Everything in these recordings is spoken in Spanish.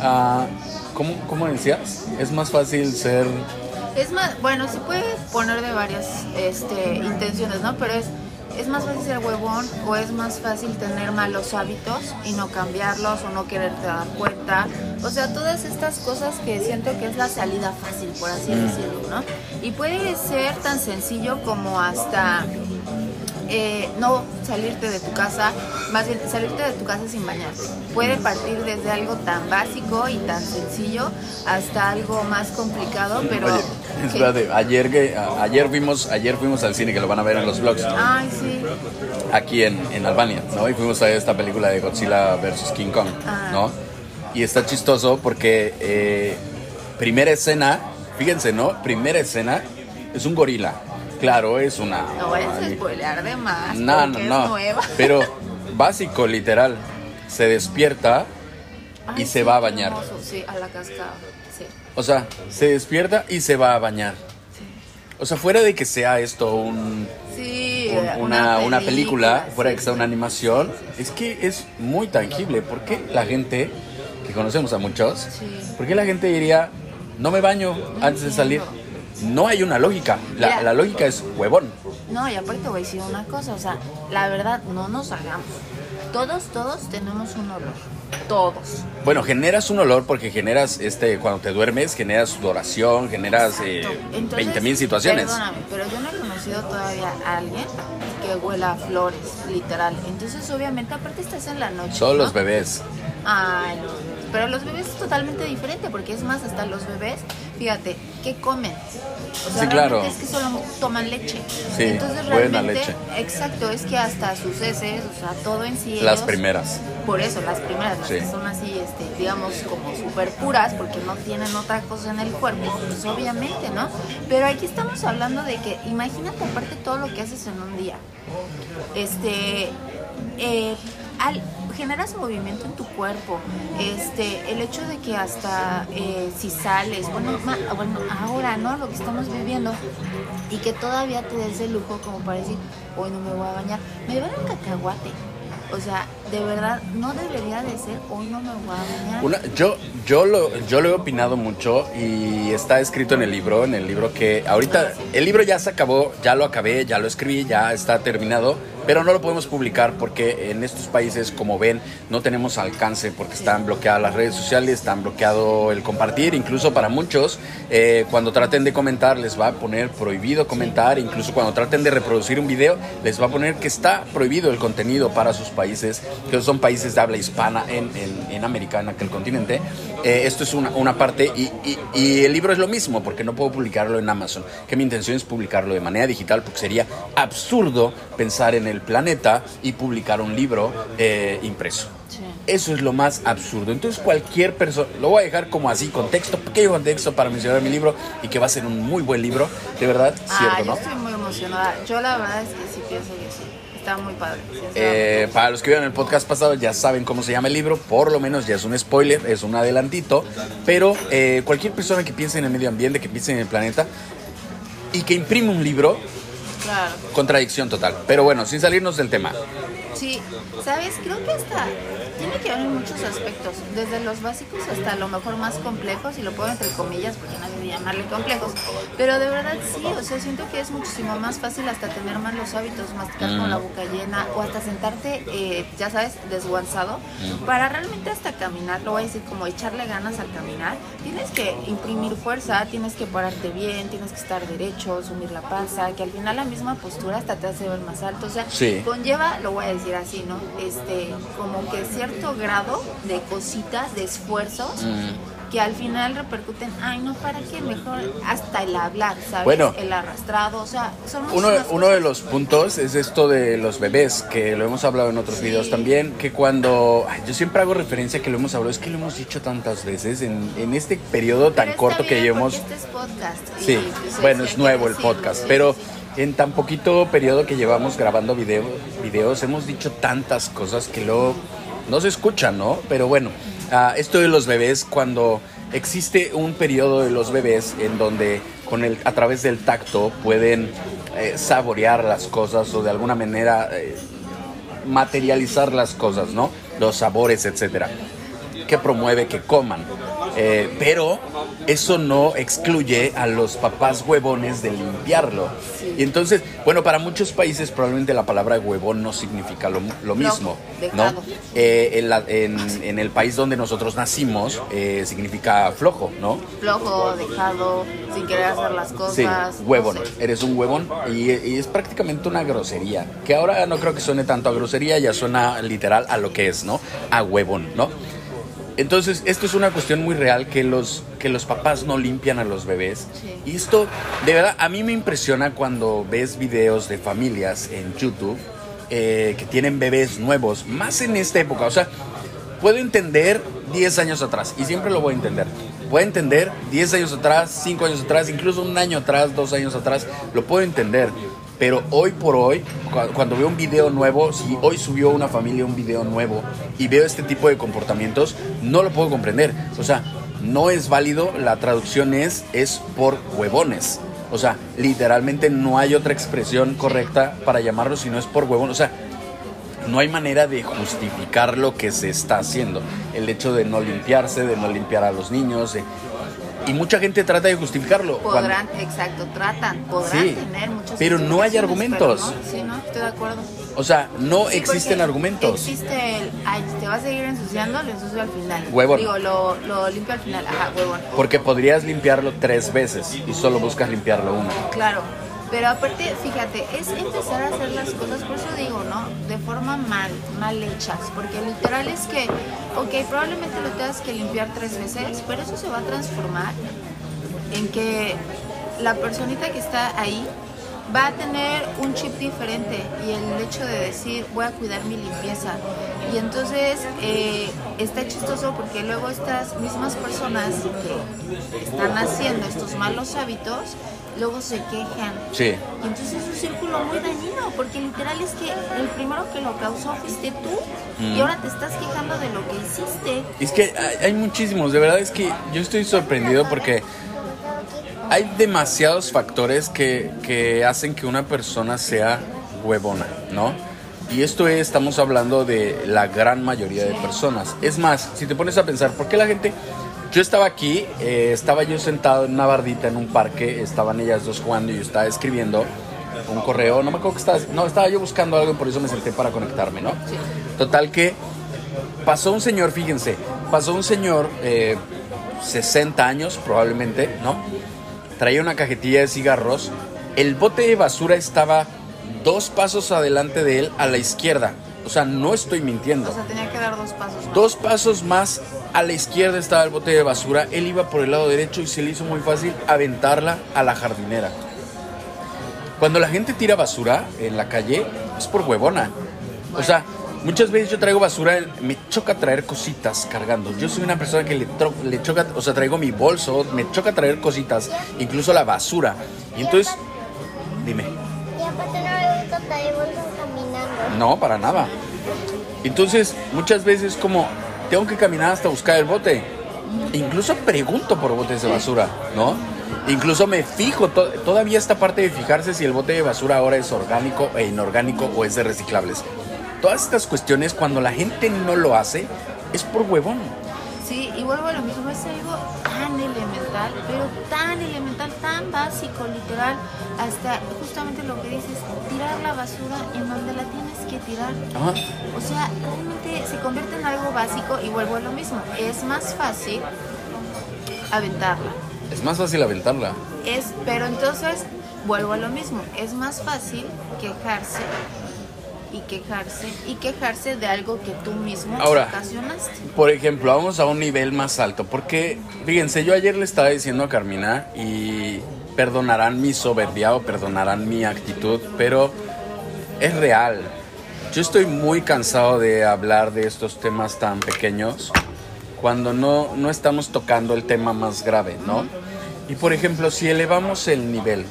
Ah, ¿cómo, ¿Cómo decías? Es más fácil ser... Es más, bueno, se puede poner de varias este, intenciones, ¿no? Pero es, es más fácil ser huevón o es más fácil tener malos hábitos y no cambiarlos o no quererte dar cuenta. O sea, todas estas cosas que siento que es la salida fácil, por así decirlo, ¿no? Y puede ser tan sencillo como hasta eh, no salirte de tu casa, más bien salirte de tu casa sin bañarte. Puede partir desde algo tan básico y tan sencillo hasta algo más complicado, pero... Oye, espérate, ayer, que, a- ayer, fuimos, ayer fuimos al cine, que lo van a ver en los vlogs, Ay, sí. aquí en, en Albania, ¿no? Y fuimos a ver esta película de Godzilla vs. King Kong, Ah. ¿no? Y está chistoso porque eh, primera escena, fíjense, ¿no? Primera escena es un gorila. Claro, es una... No vayas a spoilear de más, No, no, no. es nueva. Pero básico, literal. Se despierta y se sí, va a bañar. hermoso, Sí, a la cascada. Sí. O sea, se despierta y se va a bañar. O sea, fuera de que sea esto un, Sí, un- una, una película, fuera de que sea una animación, es que es muy tangible. ¿Por qué la gente, que conocemos a muchos, Sí. por qué la gente diría, no me baño antes de salir? No hay una lógica. La, Mira. la lógica es huevón. No, y aparte te voy a decir una cosa, o sea, la verdad, no nos hagamos. Todos, todos tenemos un olor. Todos. Bueno, generas un olor porque generas, este, cuando te duermes, generas sudoración, generas eh, Entonces, 20 mil situaciones. Perdóname, pero yo no he conocido todavía a alguien que huela a flores, literal. Entonces, obviamente, aparte estás en la noche. Solo ¿no? los bebés. Ay, los bebés. Pero los bebés es totalmente diferente, porque es más, hasta los bebés, fíjate, ¿qué comen? O sea, Sí, claro. es que solo toman leche. Sí, Entonces, buena realmente, leche. exacto, es que hasta sus heces, o sea, todo en sí. Las ellos- primeras. Por eso, las primeras, las Sí. que son así, este, digamos, como súper puras, porque no tienen otra cosa en el cuerpo, pues obviamente, ¿no? Pero aquí estamos hablando de que, imagínate aparte todo lo que haces en un día. Este, eh, al, generas movimiento en tu cuerpo, este, el hecho de que hasta eh, si sales, bueno, bueno, ahora, ¿no? Lo que estamos viviendo, y que todavía te des el lujo como para decir, hoy no me voy a bañar, me dar un cacahuate. O sea, de verdad, no debería de ser, hoy no me voy a bañar. Yo, yo, lo, yo lo he opinado mucho y está escrito en el libro, en el libro que ahorita, el libro ya se acabó, ya lo acabé, ya lo escribí, ya está terminado, pero no lo podemos publicar porque en estos países, como ven, no tenemos alcance porque están bloqueadas las redes sociales, están bloqueado el compartir, incluso para muchos, eh, cuando traten de comentar les va a poner prohibido comentar, incluso cuando traten de reproducir un video les va a poner que está prohibido el contenido para sus países, que son países de habla hispana en, en, en América, en aquel continente. Eh, esto es una, una parte y, y- y el libro es lo mismo porque no puedo publicarlo en Amazon, que mi intención es publicarlo de manera digital porque sería absurdo pensar en el planeta y publicar un libro eh, impreso. Sí. Eso es lo más absurdo. Entonces cualquier persona, lo voy a dejar como así, contexto, pequeño contexto para mencionar mi libro y que va a ser un muy buen libro, de verdad, Ah, cierto, yo ¿no? estoy muy emocionada. Yo la verdad es que sí pienso que sí. Está muy padre. Eh, para los que vieron el podcast pasado ya saben cómo se llama el libro, por lo menos ya es un spoiler, es un adelantito, pero eh, cualquier persona que piense en el medio ambiente, que piense en el planeta y que imprime un libro, Claro. contradicción total. Pero bueno, sin salirnos del tema. Sí, sabes, creo que hasta tiene que ver en muchos aspectos, desde los básicos hasta a lo mejor más complejos, y lo puedo entre comillas porque nadie debe llamarle complejos, pero de verdad sí, o sea, siento que es muchísimo más fácil hasta tener malos hábitos, masticar con la boca llena o hasta sentarte, eh, ya sabes, desguanzado, para realmente hasta caminar, lo voy a decir como echarle ganas al caminar, tienes que imprimir fuerza, tienes que pararte bien, tienes que estar derecho, sumir la panza, que al final la misma postura hasta te hace ver más alto, o sea, Sí. conlleva, lo voy a decir así, ¿no? Este, como que cierto grado de cositas, de esfuerzos, que al final repercuten, ay, no, ¿para qué? Mejor hasta el hablar, ¿sabes? Bueno. el arrastrado, o sea, son Uno, uno de los puntos es esto de los bebés, que lo hemos hablado en otros Sí. videos también, que cuando, ay, yo siempre hago referencia que lo hemos hablado, es que lo hemos dicho tantas veces en, en este periodo tan Pero corto que llevamos. Este es podcast. y, Sí, pues, bueno, hay es nuevo el podcast, sí, pero sí. En tan poquito periodo que llevamos grabando video, videos hemos dicho tantas cosas que luego no se escuchan, ¿no? Pero bueno, ah, esto de los bebés, cuando existe un periodo de los bebés en donde con el, a través del tacto pueden eh, saborear las cosas o de alguna manera eh, materializar las cosas, ¿no? Los sabores, etcétera. que promueve que coman. Eh, pero eso no excluye a los papás huevones de limpiarlo. Y entonces, bueno, para muchos países probablemente la palabra huevón no significa lo, lo mismo, ¿no? dejado. Eh, en, la- en- en el país donde nosotros nacimos eh, significa flojo, ¿no? Flojo, dejado, sin querer hacer las Sí, cosas. no huevón, sé. eres un huevón y, y es prácticamente una grosería, que ahora no creo que suene tanto a grosería, ya suena literal a lo que es, ¿no? A huevón, ¿no? Entonces, esto es una cuestión muy real que los, que los papás no limpian a los bebés. Sí. Y esto, de verdad, a mí me impresiona cuando ves videos de familias en YouTube eh, que tienen bebés nuevos, más en esta época. O sea, puedo entender 10 años atrás, y siempre lo voy a entender. Puedo entender 10 años atrás, 5 años atrás, incluso un año atrás, dos años atrás, lo puedo entender. Pero hoy por hoy, cu- cuando veo un video nuevo, si hoy subió una familia un video nuevo y veo este tipo de comportamientos, no lo puedo comprender. O sea, no es válido, la traducción es, es por huevones. O sea, literalmente no hay otra expresión correcta para llamarlo si no es por huevón. O sea, no hay manera de justificar lo que se está haciendo. El hecho de no limpiarse, de no limpiar a los niños. Y mucha gente trata de justificarlo. cuando- Podrán, exacto, tratan, podrán Sí, tener muchas pero no hay argumentos. no, sí, no, estoy de acuerdo. O sea, no Sí, existen argumentos. Existe el, ay, te vas a seguir ensuciando, lo ensucio al final. Huevón. Digo, lo, lo limpio al final, ajá, huevón. Porque podrías limpiarlo tres veces y solo buscas limpiarlo una. Claro, pero aparte, fíjate, es empezar a hacer las cosas, por eso digo, ¿no? De forma mal, mal hechas, porque literal es que, ok, probablemente lo tengas que limpiar tres veces, pero eso se va a transformar en que la personita que está ahí va a tener un chip diferente y el hecho de decir voy a cuidar mi limpieza y entonces eh, está chistoso porque luego estas mismas personas que están haciendo estos malos hábitos luego se quejan Sí. y entonces es un círculo muy dañino porque literal es que el primero que lo causó fuiste tú y ahora te estás quejando de lo que hiciste Es que hay, hay muchísimos, de verdad es que yo estoy sorprendido porque hay demasiados factores que, que hacen que una persona sea huevona, ¿no? Y esto es, estamos hablando de la gran mayoría de personas. Es más, si te pones a pensar, ¿por qué la gente... Yo estaba aquí, eh, estaba yo sentado en una bardita en un parque, estaban ellas dos jugando y yo estaba escribiendo un correo, no me acuerdo que estaba, no, estaba yo buscando algo y por eso me senté para conectarme, ¿no? Total que pasó un señor, fíjense, pasó un señor, eh, 60 años probablemente, ¿no? Traía una cajetilla de cigarros, el bote de basura estaba dos pasos adelante de él a la izquierda, o sea, no estoy mintiendo. o sea tenía que dar dos pasos más. Dos pasos más a la izquierda estaba el bote de basura. Él iba por el lado derecho y se le hizo muy fácil aventarla a la jardinera. Cuando la gente tira basura en la calle es por huevona. O sea, muchas veces yo traigo basura, me choca traer cositas cargando. Yo soy una persona que le, tro- le choca, o sea, traigo mi bolso, me choca traer cositas, incluso la basura. Y entonces, dime. Y aparte no me gusta traer caminando. No, para nada. Entonces, muchas veces como tengo que caminar hasta buscar el bote. Incluso pregunto por botes de basura, ¿no? Incluso me fijo, to- todavía esta parte de fijarse si el bote de basura ahora es orgánico e inorgánico o es de reciclables. Todas estas cuestiones, cuando la gente no lo hace, es por huevón. Sí, y vuelvo a lo mismo, es algo tan elemental, pero tan elemental, tan básico, literal, hasta justamente lo que dices, tirar la basura en donde la tienes que tirar. Ajá. O sea, realmente se convierte en algo básico y vuelvo a lo mismo, es más fácil aventarla. Es más fácil aventarla. Es, pero entonces, vuelvo a lo mismo, es más fácil quejarse y quejarse y quejarse de algo que tú mismo Ahora. ocasionaste. Por ejemplo, vamos a un nivel más alto. Porque, fíjense, yo ayer le estaba diciendo a Carmina y perdonarán mi soberbia o perdonarán mi actitud, pero es real. Yo estoy muy cansado de hablar de estos temas tan pequeños cuando no, no estamos tocando el tema más grave, ¿no? Y por ejemplo, si elevamos el nivel,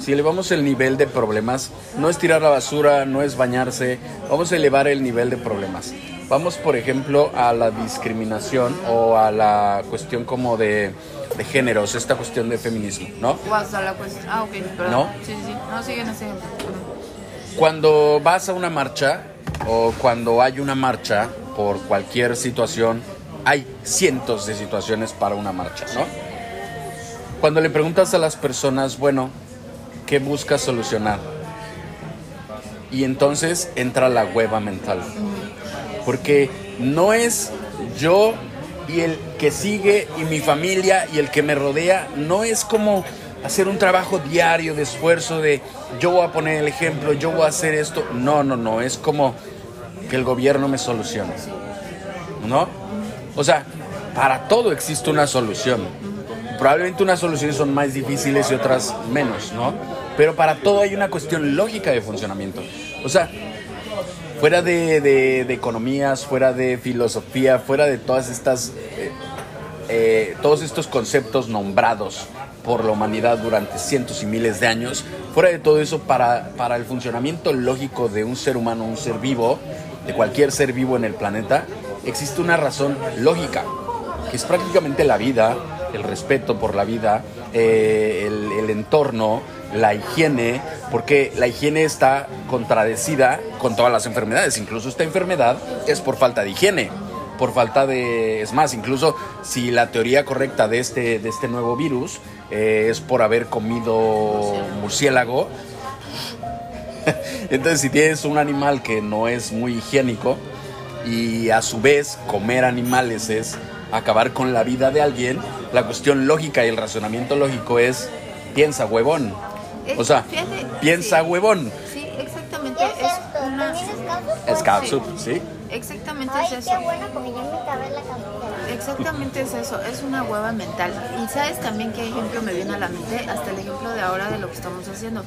si elevamos el nivel de problemas, no es tirar la basura, no es bañarse, vamos a elevar el nivel de problemas. Vamos, por ejemplo, a la discriminación o a la cuestión como de, de géneros, esta cuestión de feminismo, ¿no? O hasta la cuestión. Ah, ok, perdón. ¿No? Sí, sí, sí. No, siguen ese ejemplo. Cuando vas a una marcha o cuando hay una marcha por cualquier situación, hay cientos de situaciones para una marcha, ¿no? Cuando le preguntas a las personas, bueno, ¿qué buscas solucionar? Y entonces entra la hueva mental. Porque no es yo y el que sigue y mi familia y el que me rodea, no es como hacer un trabajo diario de esfuerzo de yo voy a poner el ejemplo, yo voy a hacer esto. No, no, no, es como que el gobierno me solucione. ¿No? O sea, para todo existe una solución. Probablemente unas soluciones son más difíciles y otras menos, ¿no? Pero para todo hay una cuestión lógica de funcionamiento. O sea, fuera de, de- economías, fuera de filosofía, fuera de todas estas, eh, eh, todos estos conceptos nombrados por la humanidad durante cientos y miles de años, fuera de todo eso, para, para el funcionamiento lógico de un ser humano, un ser vivo, de cualquier ser vivo en el planeta, existe una razón lógica, que es prácticamente la vida, el respeto por la vida, eh, el entorno, la higiene, porque la higiene está contradecida con todas las enfermedades. Incluso esta enfermedad es por falta de higiene, por falta de... Es más, incluso si la teoría correcta de este, de este nuevo virus eh, es por haber comido murciélago, entonces si tienes un animal que no es muy higiénico y a su vez comer animales es acabar con la vida de alguien, la cuestión lógica y el razonamiento lógico es piensa huevón. Es- O sea, fíjate, piensa sí. huevón. Sí, exactamente. ¿Qué es una. ¿También es catsup, ¿sí? Exactamente Ay, es qué eso. bueno, porque ya me acabé la. Exactamente es eso, es una hueva mental. Y sabes también qué ejemplo me viene a la mente, hasta el ejemplo de ahora de lo que estamos haciendo.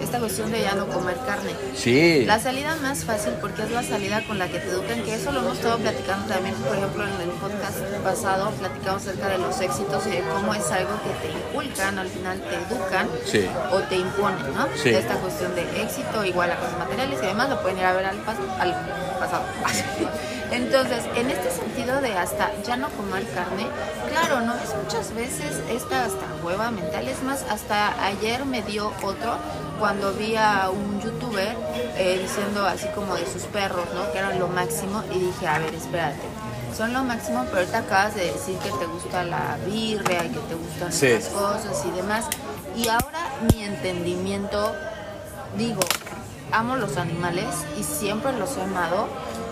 Esta cuestión de ya no comer carne. Sí. La salida más fácil, porque es la salida con la que te educan, que eso lo hemos estado platicando también, por ejemplo, en el podcast pasado, platicamos acerca de los éxitos y de cómo es algo que te inculcan, al final te educan Sí. o te imponen, ¿no? Sí. Esta cuestión de éxito igual a cosas materiales y demás, lo pueden ir a ver al, al pasado. Entonces, en este sentido de hasta ya no comer carne, claro, no es muchas veces esta hasta hueva mental, es más, hasta ayer me dio otro cuando vi a un youtuber eh, diciendo así como de sus perros, ¿no? Que eran lo máximo y dije, a ver, espérate. Son lo máximo, pero ahorita acabas de decir que te gusta la birria y que te gustan Sí. otras cosas y demás. Y ahora mi entendimiento, digo, amo los animales y siempre los he amado,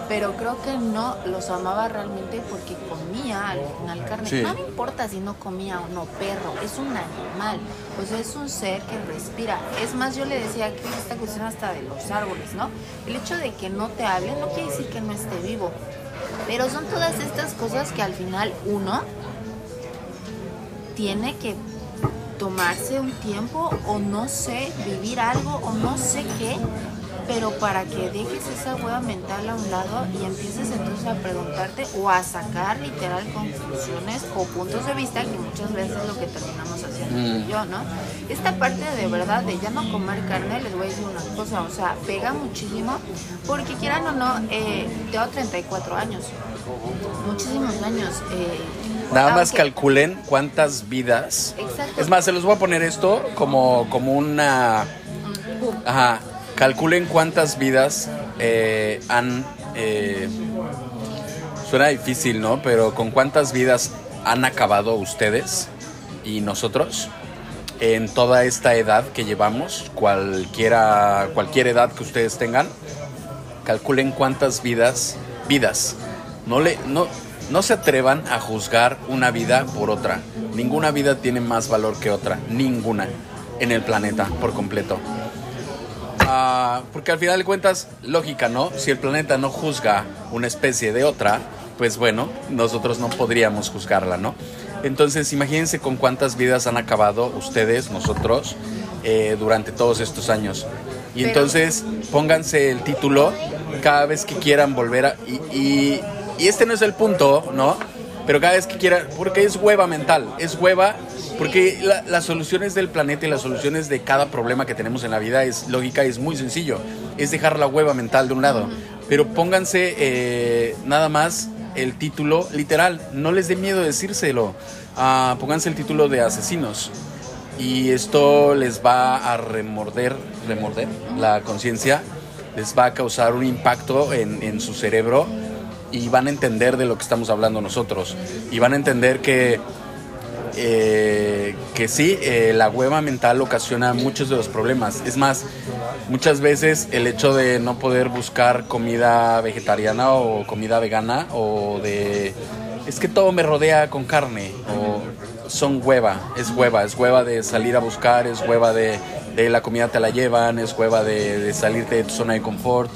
pero creo que no los amaba realmente porque comía al final carne. Sí. No me importa si no comía o no, perro, es un animal, o sea, es un ser que respira. Es más, yo le decía que esta cuestión hasta de los árboles, ¿no? El hecho de que no te hable no quiere decir que no esté vivo, pero son todas estas cosas que al final uno tiene que tomarse un tiempo o no sé, vivir algo o no sé qué, pero para que dejes esa hueva mental a un lado y empieces entonces a preguntarte o a sacar literal conclusiones o puntos de vista que muchas veces es lo que terminamos haciendo Mm. yo, ¿no? Esta parte de verdad de ya no comer carne, les voy a decir una cosa, o sea, pega muchísimo porque quieran o no, eh, tengo 34 años, muchísimos años. eh, Nada más aunque- calculen cuántas vidas. Exacto. Es más, se los voy a poner esto como, como una... Ajá. Calculen cuántas vidas eh, han... eh, suena difícil, ¿no? Pero con cuántas vidas han acabado ustedes y nosotros en toda esta edad que llevamos, cualquiera, cualquier edad que ustedes tengan, calculen cuántas vidas, vidas. No le, no, no se atrevan a juzgar una vida por otra. Ninguna vida tiene más valor que otra, ninguna en el planeta por completo. Ah, porque al final de cuentas, lógica, ¿no? Si el planeta no juzga una especie de otra, pues bueno, nosotros no podríamos juzgarla, ¿no? Entonces, imagínense con cuántas vidas han acabado ustedes, nosotros, eh, durante todos estos años. Y entonces, pónganse el título cada vez que quieran volver a... Y, y- y este no es el punto, ¿no? Pero cada vez que quieran, porque es hueva mental, es hueva, porque la- las soluciones del planeta y las soluciones de cada problema que tenemos en la vida es lógica, es muy sencillo, es dejar la hueva mental de un lado. Pero pónganse eh, nada más el título literal, no les dé miedo decírselo, Ah, pónganse el título de asesinos y esto les va a remorder, remorder la conciencia, les va a causar un impacto en, en su cerebro y van a entender de lo que estamos hablando nosotros. Y van a entender que, eh, que sí, eh, la hueva mental ocasiona muchos de los problemas. Es más, muchas veces el hecho de no poder buscar comida vegetariana o comida vegana o de... Es que todo me rodea con carne o son hueva, es hueva, es hueva de salir a buscar, es hueva de, de la comida te la llevan, es hueva de, de salirte de tu zona de confort,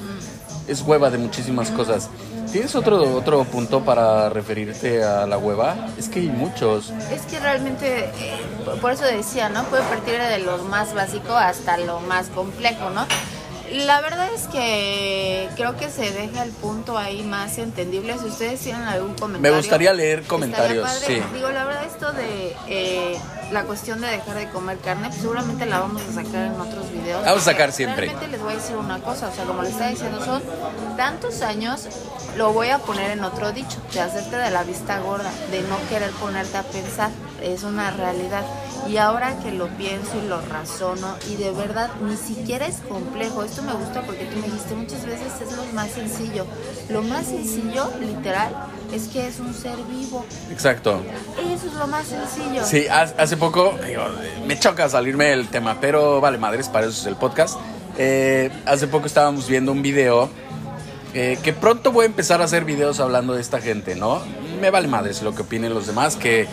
es hueva de muchísimas cosas. ¿Tienes otro, otro punto para referirte a la hueva? Es que hay muchos. Es que realmente, eh, por eso decía, ¿no? Puede partir de lo más básico hasta lo más complejo, ¿no? La verdad es que creo que se deja el punto ahí más entendible. Si ustedes tienen algún comentario. Me gustaría leer comentarios, sí. Digo, la verdad, esto de eh, la cuestión de dejar de comer carne, pues seguramente la vamos a sacar en otros videos. Vamos a sacar siempre. Realmente les voy a decir una cosa, o sea, como les estaba diciendo, son tantos años, lo voy a poner en otro dicho, de hacerte de la vista gorda, de no querer ponerte a pensar, es una realidad. Y ahora que lo pienso y lo razono, y de verdad ni siquiera es complejo, esto me gusta porque tú me dijiste muchas veces es lo más sencillo. Lo más sencillo, literal, es que es un ser vivo. Exacto. Eso es lo más sencillo. Sí, ha- hace poco, digo, me choca salirme del tema, pero vale madres, para eso es el podcast. Eh, hace poco estábamos viendo un video eh, que pronto voy a empezar a hacer videos hablando de esta gente, ¿no? Me vale madres lo que opinen los demás, que,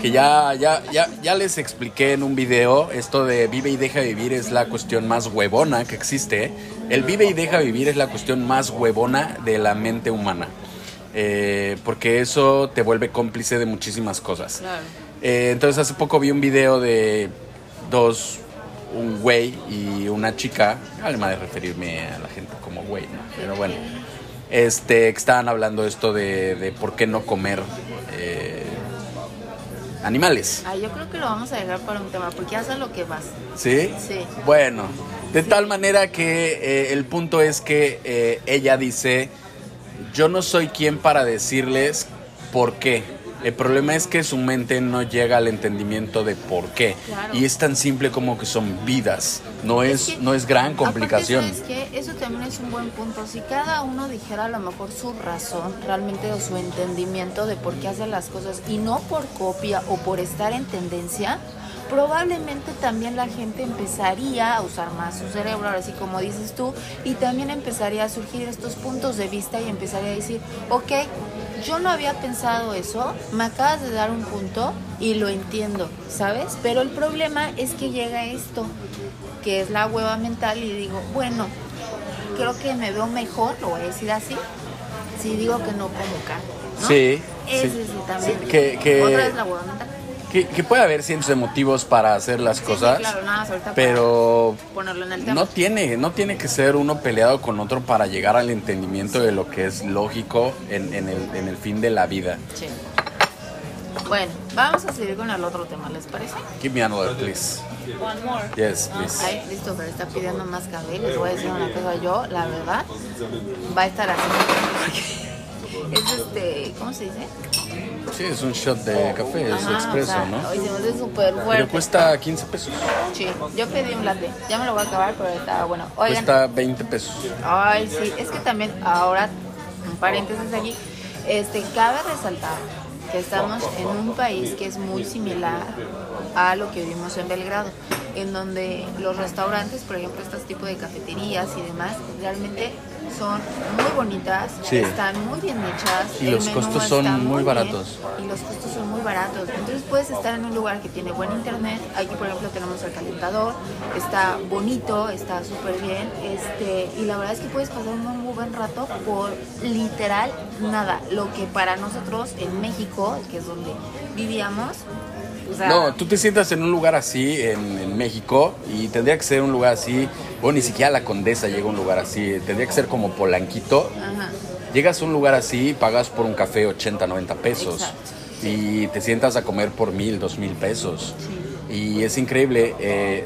que ya, ya, ya, ya les expliqué en un video, esto de vive y deja vivir es la cuestión más huevona que existe. El vive y deja vivir es la cuestión más huevona de la mente humana. Eh, porque eso te vuelve cómplice de muchísimas cosas. Claro. Eh, entonces hace poco vi un video de dos, un güey y una chica, además de referirme a la gente como güey, ¿no? pero bueno, este, que estaban hablando esto de, de por qué no comer eh, animales. Ay, yo creo que lo vamos a dejar para un tema, porque ya sé lo que vas. ¿Sí? Sí. Bueno, de tal manera que eh, el punto es que eh, ella dice, yo no soy quien para decirles por qué. El problema es que su mente no llega al entendimiento de por qué. Claro. Y es tan simple como que son vidas. No es, que, no es gran complicación. ¿sabes qué? Eso también es un buen punto. Si cada uno dijera a lo mejor su razón, realmente o su entendimiento de por qué hace las cosas y no por copia o por estar en tendencia, probablemente también la gente empezaría a usar más su cerebro, ahora sí como dices tú, y también empezaría a surgir estos puntos de vista y empezaría a decir, ok, yo no había pensado eso, me acabas de dar un punto y lo entiendo, ¿sabes? Pero el problema es que llega esto, que es la hueva mental y digo, bueno, creo que me veo mejor, lo voy a decir así, si digo que no como carne. ¿no? Sí, Ese sí. también. Sí, que- que- Otra vez la hueva mental. Que, que puede haber cientos de motivos para hacer las Sí, cosas, sí, claro, nada ahorita pero ponerlo en el tema. no tiene, no tiene que ser uno peleado con otro para llegar al entendimiento de lo que es lógico en, en el, en el fin de la vida. Sí. Bueno, vamos a seguir con el otro tema, ¿les parece? Give me another, please. One more. Yes, please. Ay, listo, pero está pidiendo más café. Les voy a decir una cosa. Yo, la verdad, va a estar así. Es este, ¿cómo se dice? Sí, es un shot de café, es Ajá, expreso, o sea, ¿no? Hoy se me hace súper Pero fuerte. cuesta 15 pesos. Sí, yo pedí un latte. Ya me lo voy a acabar, pero está bueno. Oigan, Cuesta 20 pesos. Ay, sí, es que también ahora, un paréntesis aquí, este, cabe resaltar que estamos en un país que es muy similar a lo que vivimos en Belgrado, en donde los restaurantes, por ejemplo, estos tipos de cafeterías y demás, realmente son muy bonitas, Sí. están muy bien hechas. Y los costos son muy baratos. y los costos son muy baratos. Entonces puedes estar en un lugar que tiene buen internet. Aquí, por ejemplo, tenemos el calentador. Está bonito, está súper bien. Este, y la verdad es que puedes pasar un muy buen rato por literal nada. Lo que para nosotros en México, que es donde vivíamos, o sea, No, tú te sientas en un lugar así en, en México y tendría que ser un lugar así, bueno, ni siquiera la Condesa llega a un lugar así, tendría que ser como Polanquito. ajá. Llegas a un lugar así, pagas por un café 80, 90 pesos Exacto. y te sientas a comer por mil, dos mil pesos. Y es increíble. eh,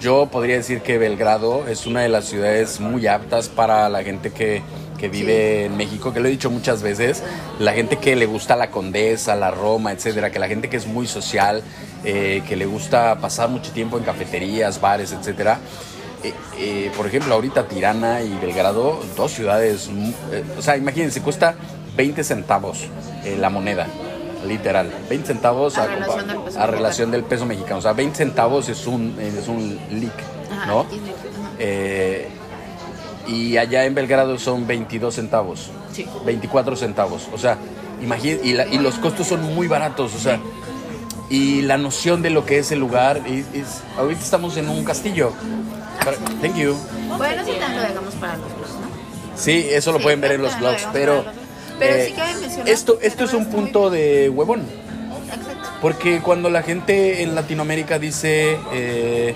yo podría decir que Belgrado es una de las ciudades muy aptas para la gente que, que vive en México, que lo he dicho muchas veces, la gente que le gusta la Condesa, la Roma, etcétera, que la gente que es muy social, eh, que le gusta pasar mucho tiempo en cafeterías, bares, etcétera. Eh, eh, por ejemplo, ahorita Tirana y Belgrado, dos ciudades, mm, o sea, imagínense, cuesta 20 centavos la moneda, literal. 20 centavos A a, relación del peso a relación mexicano. del peso mexicano. O sea, 20 centavos es un, es un Ajá, ¿no? Eh, y allá en Belgrado son 22 centavos. Sí. 24 centavos. O sea, imagín y, la- y los costos son muy baratos. O sea, y la noción de lo que es el lugar. es- es- ahorita estamos en un castillo. Para- Thank you. Bueno, sí, también lo dejamos para los vlogs, ¿no? Sí, eso lo Sí, pueden ver en los también lo Pero. Pero sí cabe mencionar esto, esto es un punto de huevón. Exacto. Porque cuando la gente en Latinoamérica dice, eh,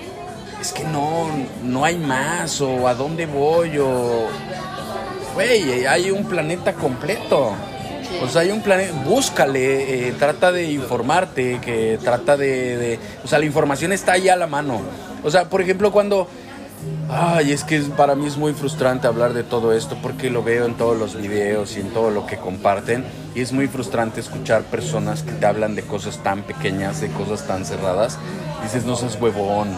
es que no, no hay más, o a dónde voy, o... Güey, hay un planeta completo. O sea, hay un planeta, búscale, eh, trata de informarte, que trata de, de- O sea, la información está ahí a la mano. O sea, por ejemplo, cuando... Ay, es que para mí es muy frustrante hablar de todo esto porque lo veo en todos los videos y en todo lo que comparten y es muy frustrante escuchar personas que te hablan de cosas tan pequeñas, de cosas tan cerradas. Dices, no seas huevón,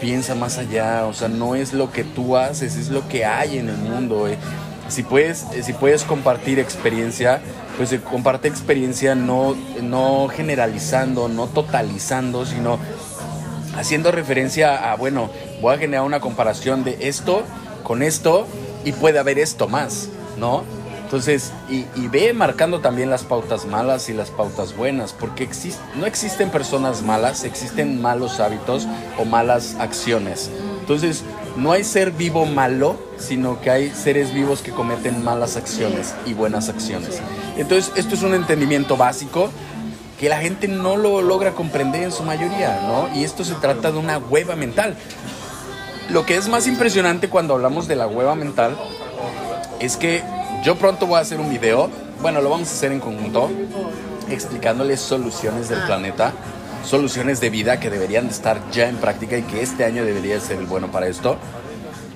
piensa más allá, o sea, no es lo que tú haces, es lo que hay en el mundo. eh. Si puedes, eh, si puedes compartir experiencia, pues eh, comparte experiencia no, no generalizando, no totalizando, sino haciendo referencia a, bueno, voy a generar una comparación de esto con esto y puede haber esto más, ¿no? Entonces, y, y ve marcando también las pautas malas y las pautas buenas, porque exis- no existen personas malas, existen malos hábitos o malas acciones. Entonces, no hay ser vivo malo, sino que hay seres vivos que cometen malas acciones y buenas acciones. Entonces, esto es un entendimiento básico que la gente no lo logra comprender en su mayoría, ¿no? Y esto se trata de una hueva mental. Lo que es más impresionante cuando hablamos de la hueva mental es que yo pronto voy a hacer un video, bueno, lo vamos a hacer en conjunto, explicándoles soluciones del Ah. planeta, soluciones de vida que deberían de estar ya en práctica y que este año debería ser el bueno para esto.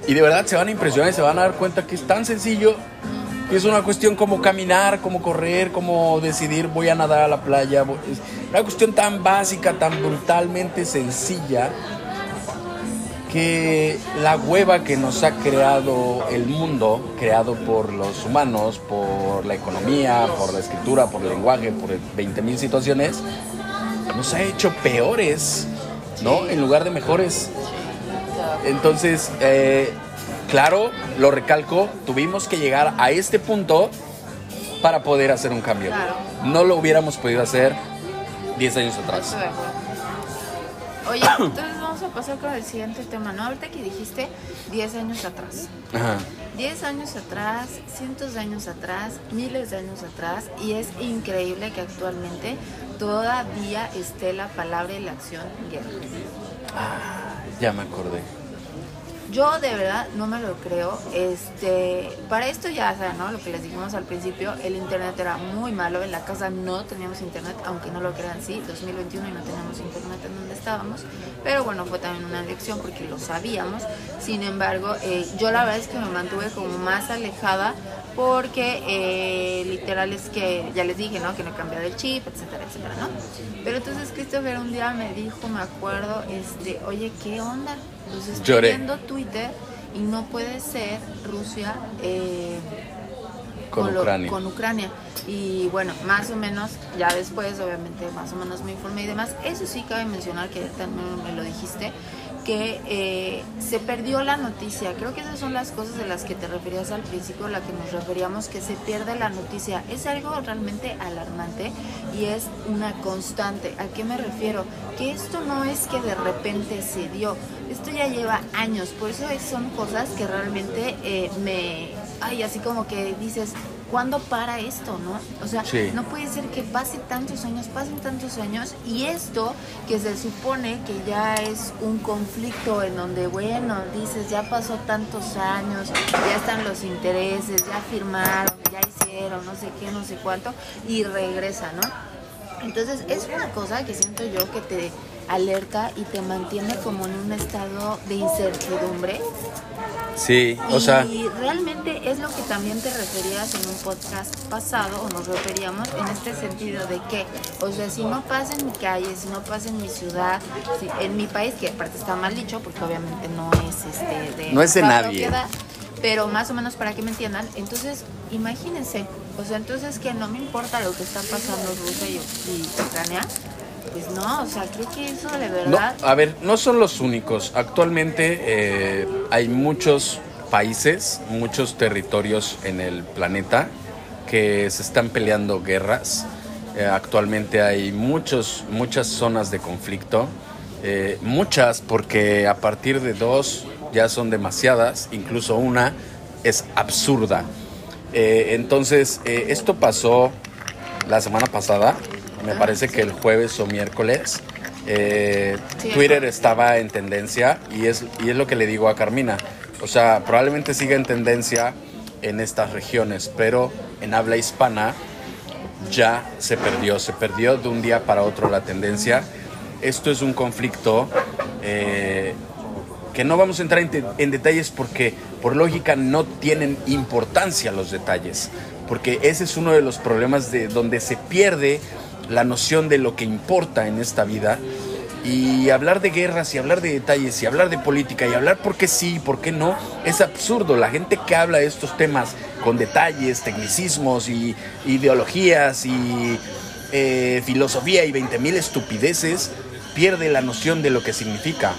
Y de verdad se van a impresionar y se van a dar cuenta que es tan sencillo, que es una cuestión como caminar, como correr, como decidir voy a nadar a la playa. Es una cuestión tan básica, tan brutalmente sencilla, que la hueva que nos ha creado el mundo, creado por los humanos, por la economía, por la escritura, por el lenguaje, por 20.000 situaciones, nos ha hecho peores, ¿no? En lugar de mejores. Entonces, eh, claro, lo recalco, tuvimos que llegar a este punto para poder hacer un cambio. No lo hubiéramos podido hacer 10 años atrás. Oye, entonces a pasar con el siguiente tema, ¿no? Ahorita que dijiste 10 años atrás. Ajá. 10 años atrás, cientos de años atrás, miles de años atrás, y es increíble que actualmente todavía esté la palabra y la acción guerra. Ya me acordé. Yo de verdad no me lo creo. Este, para esto ya saben, ¿no? Lo que les dijimos al principio, el internet era muy malo. En la casa no teníamos internet, aunque no lo crean, sí, 2021 y no teníamos internet en donde estábamos. Pero bueno, fue también una lección porque lo sabíamos. Sin embargo, eh, yo la verdad es que me mantuve como más alejada porque eh, literal es que ya les dije, ¿no? Que no cambiado el chip, etcétera, etcétera, ¿no? Pero entonces Christopher un día me dijo, me acuerdo, este, oye, ¿qué onda? Entonces estoy Lloré. viendo Twitter y no puede ser Rusia eh, Con Ucrania. con Ucrania. Y bueno, más o menos, ya después, obviamente, más o menos me informé y demás. Eso sí cabe mencionar, que también me lo dijiste, que eh, se perdió la noticia. Creo que esas son las cosas de las que te referías al principio, a la que nos referíamos, que se pierde la noticia. Es algo realmente alarmante y es una constante. ¿A qué me refiero? Que esto no es que de repente se dio, esto ya lleva años, por eso es- son cosas que realmente eh, me... Ay, así como que dices, ¿cuándo para esto, no? O sea, Sí. no puede ser que pase tantos años, pasen tantos años y esto que se supone que ya es un conflicto en donde, bueno, dices, ya pasó tantos años, ya están los intereses, ya firmaron, ya hicieron, no sé qué, no sé cuánto, y regresa, ¿no? Entonces es una cosa que siento yo que te alerta y te mantiene como en un estado de incertidumbre Sí, o sea, y realmente es lo que también te referías en un podcast pasado, o nos referíamos en este sentido de que, o sea, si no pasa en mi calle, si no pasa en mi ciudad, si- en mi país, que aparte está mal dicho, porque obviamente no es este de No es de nadie. pero más o menos para que me entiendan, entonces imagínense, O sea, entonces que no me importa lo que está pasando Rusia y, y Ucrania. Pues no, o sea, creo que eso de No, verdad. a ver, no son los únicos. Actualmente eh, hay muchos países, muchos territorios en el planeta que se están peleando guerras. Eh, actualmente hay muchos, muchas zonas de conflicto. Eh, muchas porque a partir de dos ya son demasiadas, incluso una es absurda. Eh, entonces, esto pasó la semana pasada, me Ah, parece que sí. el jueves o miércoles. eh, Sí, Twitter estaba en tendencia y es, y es lo que le digo a Carmina. O sea, probablemente siga en tendencia en estas regiones, pero en habla hispana ya se perdió, se perdió de un día para otro la tendencia. Esto es un conflicto eh, que no vamos a entrar en, en detalles porque por lógica no tienen importancia los detalles, porque ese es uno de los problemas de donde se pierde la noción de lo que importa en esta vida. Y hablar de guerras y hablar de detalles y hablar de política y hablar por qué sí y por qué no es absurdo. La gente que habla de estos temas con detalles, tecnicismos y ideologías y eh, filosofía y 20.000 estupideces pierde la noción de lo que significa.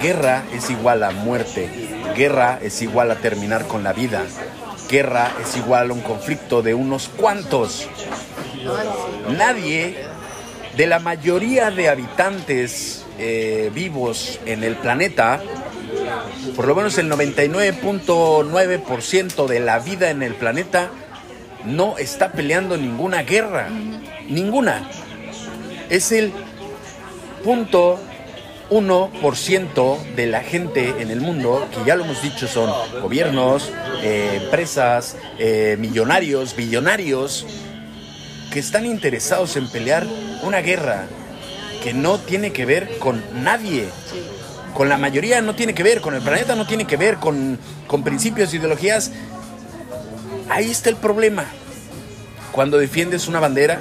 Guerra es igual a muerte, guerra es igual a terminar con la vida, guerra es igual a un conflicto de unos cuantos. Nadie de la mayoría de habitantes eh, vivos en el planeta, por lo menos el 99.9% de la vida en el planeta, no está peleando ninguna guerra. Ninguna. Es el punto 1% de la gente en el mundo, que ya lo hemos dicho, son gobiernos, eh, empresas, eh, millonarios, billonarios, que están interesados en pelear una guerra que no tiene que ver con nadie. Sí. Con la mayoría no tiene que ver, con el planeta no tiene que ver, con, con principios, ideologías. Ahí está el problema. Cuando defiendes una bandera,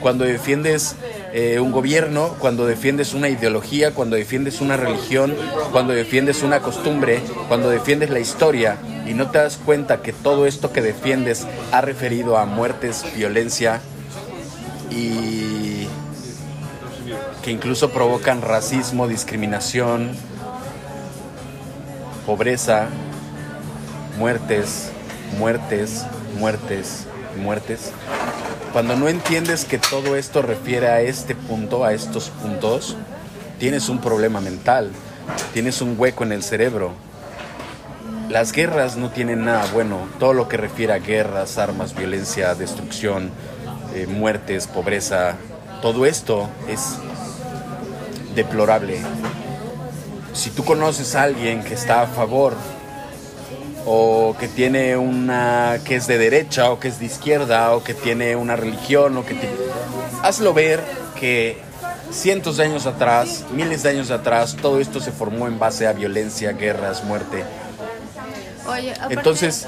cuando defiendes eh, un gobierno, cuando defiendes una ideología, cuando defiendes una religión, cuando defiendes una costumbre, cuando defiendes la historia y no te das cuenta que todo esto que defiendes ha referido a muertes, violencia y que incluso provocan racismo, discriminación, pobreza, muertes, muertes, muertes, muertes. Cuando no entiendes que todo esto refiere a este punto, a estos puntos, tienes un problema mental, tienes un hueco en el cerebro. Las guerras no tienen nada bueno. Todo lo que refiere a guerras, armas, violencia, destrucción, eh, muertes, pobreza, todo esto es deplorable. Si tú conoces a alguien que está a favor o que tiene una que es de derecha o que es de izquierda o que tiene una religión o que ti- hazlo ver que cientos de años atrás, miles de años atrás, todo esto se formó en base a violencia, guerras, muerte. Oye, Entonces.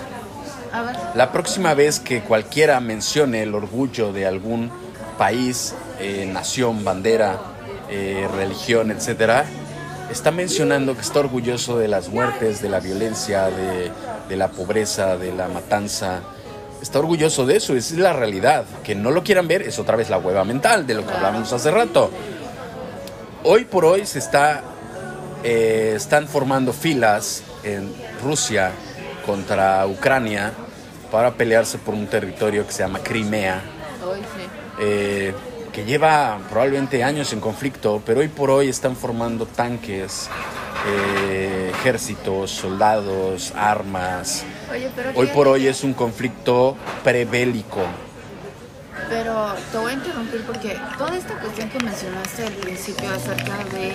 La próxima vez que cualquiera mencione el orgullo de algún país, eh, nación, bandera, eh, religión, etcétera, está mencionando que está orgulloso de las muertes, de la violencia, de, la pobreza, de la matanza. Está orgulloso de eso, esa es la realidad. Que no lo quieran ver es otra vez la hueva mental de lo que hablábamos hace rato. Hoy por hoy se está, eh, están formando filas en Rusia contra Ucrania para pelearse por un territorio que se llama Crimea, eh, que lleva probablemente años en conflicto, pero hoy por hoy están formando tanques, eh, ejércitos, soldados, armas. Oye, pero Hoy por hoy es un conflicto prebélico. Pero te voy a interrumpir porque toda esta cuestión que mencionaste al principio acerca de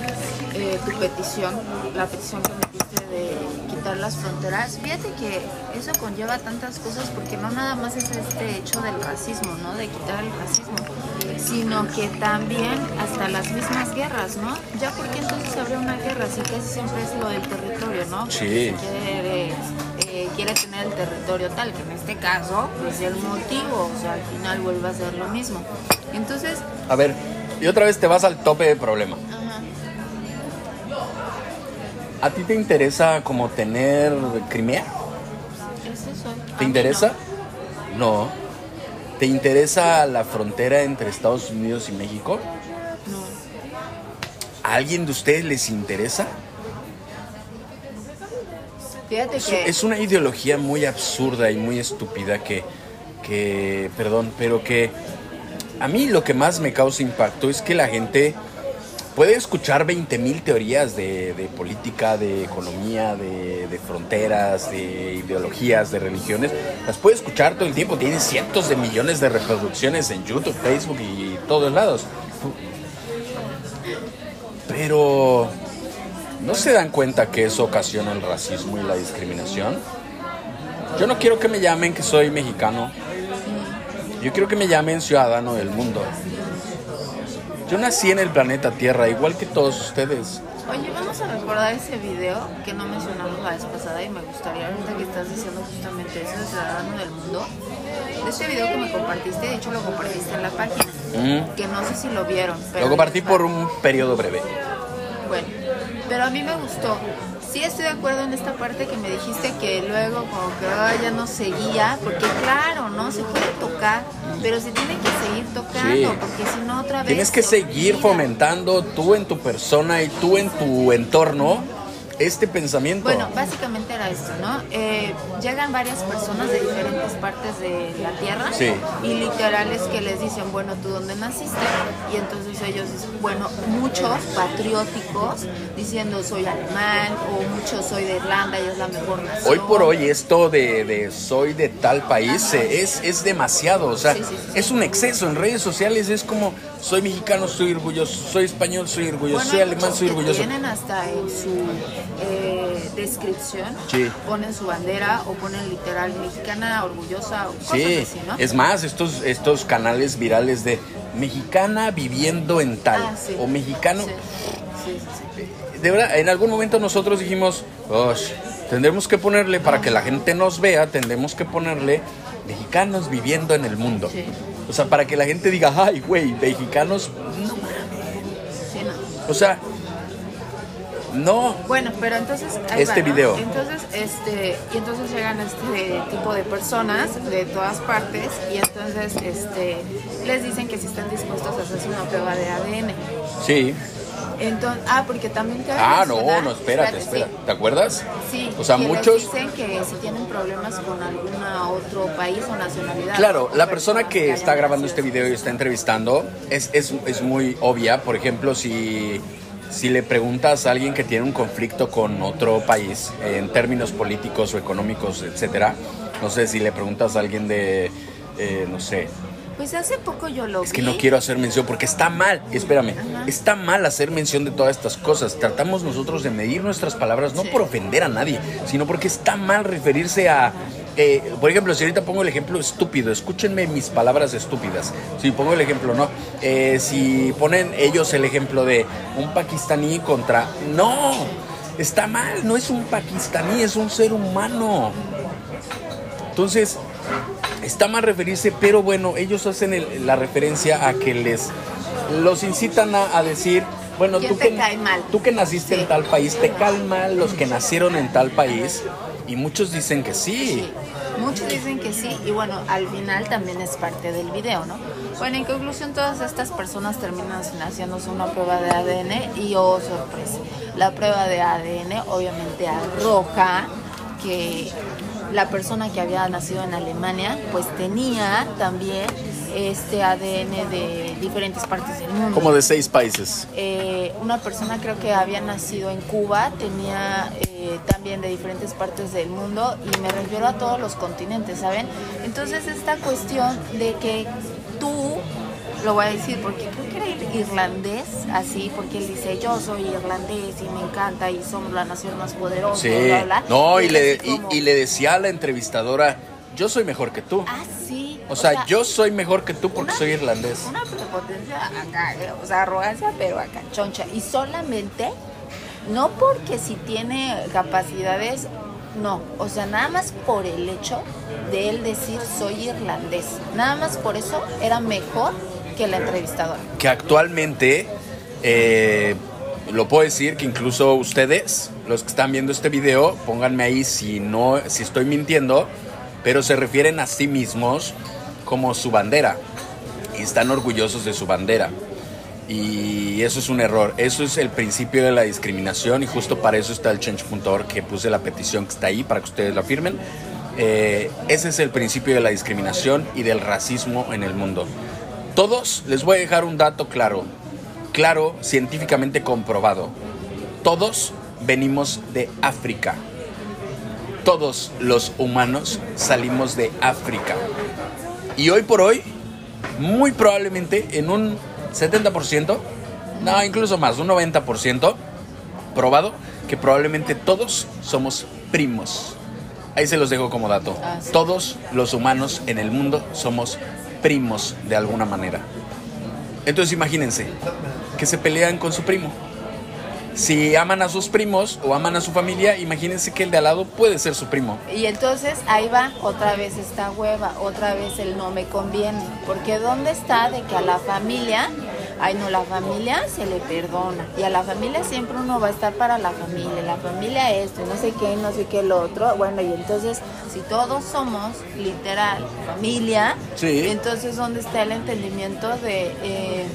eh, tu petición, la petición que de quitar las fronteras, fíjate que eso conlleva tantas cosas porque no nada más es este hecho del racismo, ¿no? De quitar el racismo, sino que también hasta las mismas guerras, ¿no? Ya porque entonces habría una guerra, si casi siempre es lo del territorio, ¿no? Porque Sí. quiere, eh, quiere tener el territorio tal, que en este caso es el motivo, o sea, al final vuelve a ser lo mismo. Entonces, A ver, y otra vez te vas al tope de problema. ¿A ti te interesa como tener Crimea? es eso. A ¿Te interesa? No. ¿Te interesa la frontera entre Estados Unidos y México? No. ¿A alguien de ustedes les interesa? Fíjate Es, que. es una ideología muy absurda y muy estúpida que, que, perdón, pero que a mí lo que más me causa impacto es que la gente puede escuchar 20.000 teorías de, de política, de economía, de, de fronteras, de ideologías, de religiones. Las puede escuchar todo el tiempo. Tiene cientos de millones de reproducciones en YouTube, Facebook y todos lados. Pero ¿no se dan cuenta que eso ocasiona el racismo y la discriminación? Yo no quiero que me llamen que soy mexicano. Yo quiero que me llamen ciudadano del mundo. Yo nací en el planeta Tierra, igual que todos ustedes. Oye, vamos a recordar ese video que no mencionamos la vez pasada y me gustaría ahorita que estás diciendo justamente eso, de Ciudadano del Mundo. De ese video que me compartiste, de hecho lo compartiste en la página, Mm. que no sé si lo vieron. Pero Lo compartí por un periodo breve. Bueno, pero a mí me gustó. Sí estoy de acuerdo en esta parte que me dijiste que luego como que ya no seguía, porque claro, ¿no? Se puede tocar, pero se tiene que seguir tocando, Sí. porque si no otra vez... Tienes que se seguir olvida. fomentando tú en tu persona y tú en tu entorno este pensamiento. Bueno, básicamente era esto, ¿no? Eh, llegan varias personas de diferentes partes de la Tierra Sí. y literal es que les dicen, bueno, ¿tú dónde naciste? Y entonces ellos dicen, bueno, muchos patrióticos diciendo soy alemán o muchos soy de Irlanda y es la mejor nación. Hoy por hoy esto de, de soy de tal país eh, es, es demasiado, o sea, sí. es un exceso. En redes sociales es como soy mexicano, soy orgulloso, soy español, soy orgulloso, Bueno, soy alemán, soy orgulloso. Tienen hasta en su eh, descripción, Sí. ponen su bandera o ponen literal mexicana, orgullosa o cosas Sí, así, ¿no? es más, estos, estos canales virales de mexicana viviendo en tal Ah, sí. o mexicano. Sí, sí, sí, sí. De verdad, en algún momento nosotros dijimos, "Osh, tendremos que ponerle, para que la gente nos vea, tendremos que ponerle mexicanos viviendo en el mundo. O sea, para que la gente diga, ay, güey, mexicanos, no, Sí, no. o sea, no. Bueno, pero entonces Este va, ¿no? video. Entonces, este, y entonces llegan este tipo de personas de todas partes y entonces este les dicen que si están dispuestos a hacerse una prueba de ADN. Sí. Entonces, ah, porque también te Ah, no, no, espérate, espera. ¿Te acuerdas? Sí, O sea, muchos... dicen que si tienen problemas con algún otro país o nacionalidad. Claro, o la persona que está grabando este video y está entrevistando es, es, es muy obvia. Por ejemplo, si, si le preguntas a alguien que tiene un conflicto con otro país eh, en términos políticos o económicos, etcétera, no sé, si le preguntas a alguien de, eh, no sé, Pues hace poco yo lo es que no quiero hacer mención porque está mal, espérame, Ajá. está mal hacer mención de todas estas cosas. Tratamos nosotros de medir nuestras palabras no Sí. por ofender a nadie, sino porque está mal referirse a... eh, por ejemplo, si ahorita pongo el ejemplo estúpido, escúchenme mis palabras estúpidas. Si pongo el ejemplo, ¿no? Eh, si ponen ellos el ejemplo de un pakistaní contra... No, está mal, no es un pakistaní, es un ser humano. Entonces, está mal referirse, pero bueno, ellos hacen el- la referencia a que les los incitan a, a decir, bueno, ¿Quién tú que, mal? tú que naciste Sí. en tal país, te caen mal los que nacieron en tal país, y muchos dicen que sí. Sí, muchos dicen que sí y bueno, al final también es parte del video, ¿no? Bueno, en conclusión, todas estas personas terminan haciéndose una prueba de ADN y oh, sorpresa, la prueba de ADN obviamente arroja que la persona que había nacido en Alemania pues tenía también este ADN de diferentes partes del mundo. Como de seis países. Eh, una persona creo que había nacido en Cuba, tenía eh, también de diferentes partes del mundo y me refiero a todos los continentes, ¿saben? Entonces esta cuestión de que tú, lo voy a decir porque creo que era ir- irlandés, así, porque él dice yo soy irlandés y me encanta y somos la nación más poderosa, Sí. bla, bla. No, y le, y, y le decía a la entrevistadora, yo soy mejor que tú. Ah, sí. O sea, yo soy mejor que tú porque una- soy irlandés. Una prepotencia acá, eh, o sea, arrogancia, pero acá, choncha. Y solamente, no porque si tiene capacidades, no. O sea, nada más por el hecho de él decir soy irlandés. Nada más por eso era mejor que la entrevistadora. que actualmente, eh, lo puedo decir que incluso ustedes, los que están viendo este video, pónganme ahí si no, si estoy mintiendo, pero se refieren a sí mismos como su bandera y están orgullosos de su bandera. Y eso es un error. Eso es el principio de la discriminación y justo para eso está el change.org que puse la petición que está ahí para que ustedes la firmen. Eh, ese es el principio de la discriminación y del racismo en el mundo. Todos, les voy a dejar un dato claro, claro, científicamente comprobado. Todos venimos de África. Todos los humanos salimos de África. Y hoy por hoy, muy probablemente en un 70%, no, incluso más, un 90%, probado que probablemente todos somos primos. Ahí se los dejo como dato. Ah. Todos los humanos en el mundo somos primos de alguna manera. Entonces imagínense que se pelean con su primo. Si aman a sus primos o aman a su familia, imagínense que el de al lado puede ser su primo. Y entonces ahí va otra vez esta hueva, otra vez el no me conviene. Porque ¿dónde está de que a la familia, ay no, la familia se le perdona. Y a la familia siempre uno va a estar para la familia. La familia esto, no sé qué, no sé qué lo otro. Bueno, y entonces si todos somos literal familia, Sí. entonces ¿dónde está el entendimiento de... eh,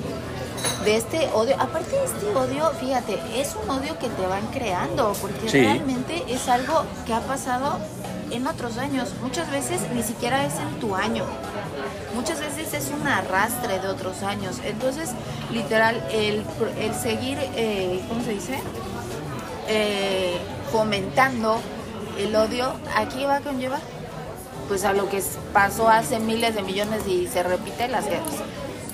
de este odio, aparte de este odio, fíjate, es un odio que te van creando, porque Sí. realmente es algo que ha pasado en otros años. Muchas veces ni siquiera es en tu año. Muchas veces es un arrastre de otros años. Entonces, literal, el, el seguir, eh, ¿cómo se dice? Eh, fomentando el odio, aquí va a conllevar pues a lo que pasó hace miles de millones y se repite las guerras.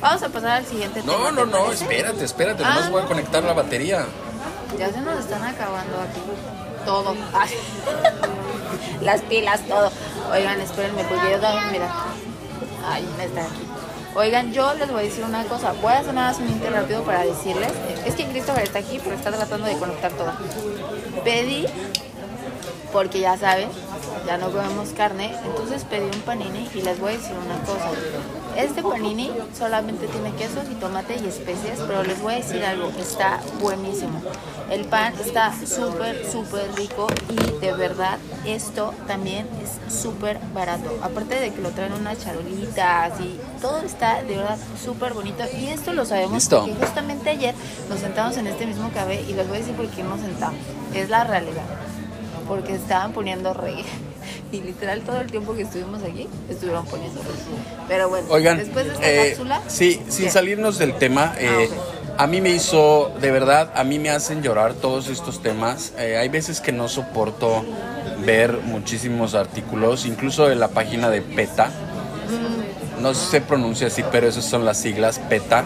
Vamos a pasar al siguiente tema. No, no, ¿te no, parece? espérate, espérate, Ah, nomás voy a no. conectar la batería. Ya se nos están acabando aquí todo. Ay. Las pilas, todo. Oigan, espérenme, porque yo también, mira. Ay, me está aquí. Oigan, yo les voy a decir una cosa. Voy a hacer nada inter rápido para decirles. Es que Christopher está aquí, pero está tratando de conectar todo. Pedí, porque ya saben, ya no comemos carne, entonces pedí un panini y les voy a decir una cosa. Este panini solamente tiene queso y tomate y especias, pero les voy a decir algo, está buenísimo. El pan está súper, súper rico y de verdad esto también es súper barato. Aparte de que lo traen unas charolitas y todo está de verdad súper bonito. Y esto lo sabemos Listo. porque justamente ayer nos sentamos en este mismo café y les voy a decir por qué nos sentamos. Es la realidad porque estaban poniendo reggae. Y literal todo el tiempo que estuvimos aquí estuvieron poniendo reggae. Pero bueno, Oigan, después de esta eh, cápsula. sí, sin salirnos del tema, eh, a mí me hizo, de verdad, a mí me hacen llorar todos estos temas. Eh, hay veces que no soporto ver muchísimos artículos, incluso en la página de PETA. No se pronuncia así, pero esas son las siglas PETA.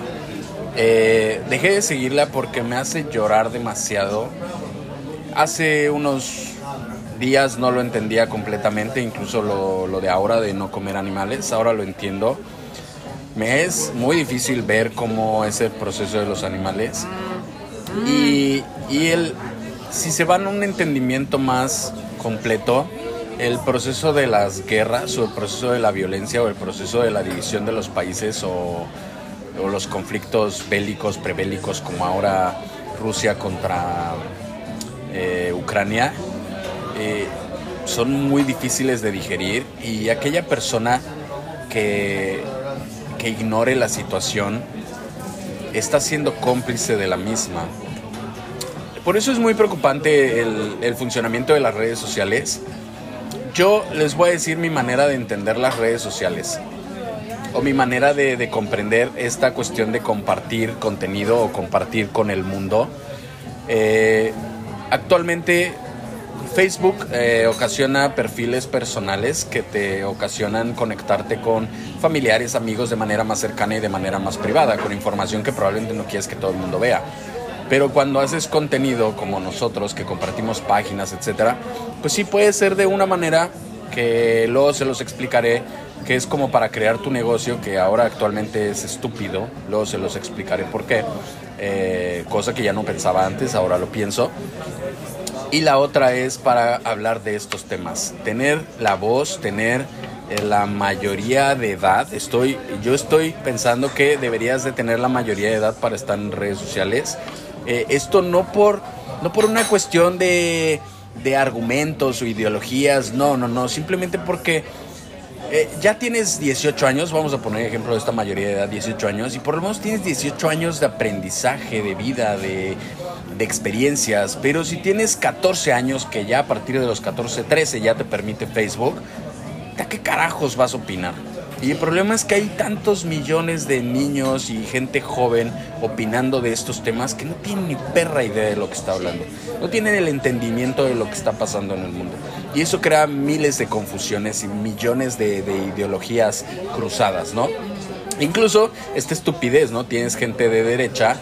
Eh, dejé de seguirla porque me hace llorar demasiado. Hace unos días no lo entendía completamente, incluso lo, lo de ahora de no comer animales, ahora lo entiendo. Me es muy difícil ver cómo es el proceso de los animales. Y, y el, si se van a un entendimiento más completo, el proceso de las guerras o el proceso de la violencia o el proceso de la división de los países o, o los conflictos bélicos, prebélicos como ahora Rusia contra eh, Ucrania, son muy difíciles de digerir y aquella persona que, que ignore la situación está siendo cómplice de la misma. Por eso es muy preocupante el, funcionamiento de las redes sociales. Yo les voy a decir mi manera de entender las redes sociales o mi manera de, de comprender esta cuestión de compartir contenido o compartir con el mundo. Eh, actualmente Facebook eh, ocasiona perfiles personales que te ocasionan conectarte con familiares, amigos de manera más cercana y de manera más privada, con información que probablemente no quieres que todo el mundo vea. Pero cuando haces contenido como nosotros, que compartimos páginas, etcétera, pues sí puede ser de una manera que luego se los explicaré, que es como para crear tu negocio, que ahora actualmente es estúpido, luego se los explicaré por qué, eh, cosa que ya no pensaba antes, ahora lo pienso. Y la otra es para hablar de estos temas, tener la voz, tener eh, la mayoría de edad. Estoy, yo estoy pensando que deberías de tener la mayoría de edad para estar en redes sociales. Eh, esto no por, no por una cuestión de, de argumentos o ideologías, no, no, no, simplemente porque eh, ya tienes 18 años, vamos a poner ejemplo de esta mayoría de edad, 18 años, y por lo menos tienes 18 años de aprendizaje, de vida, de, de experiencias, pero si tienes 14 años, que ya a partir de los 14, 13 ya te permite Facebook, ¿a qué carajos vas a opinar? Y el problema es que hay tantos millones de niños y gente joven opinando de estos temas que no tienen ni perra idea de lo que está hablando. No tienen el entendimiento de lo que está pasando en el mundo. Y eso crea miles de confusiones y millones de, de ideologías cruzadas, ¿no? Incluso esta estupidez, ¿no? Tienes gente de derecha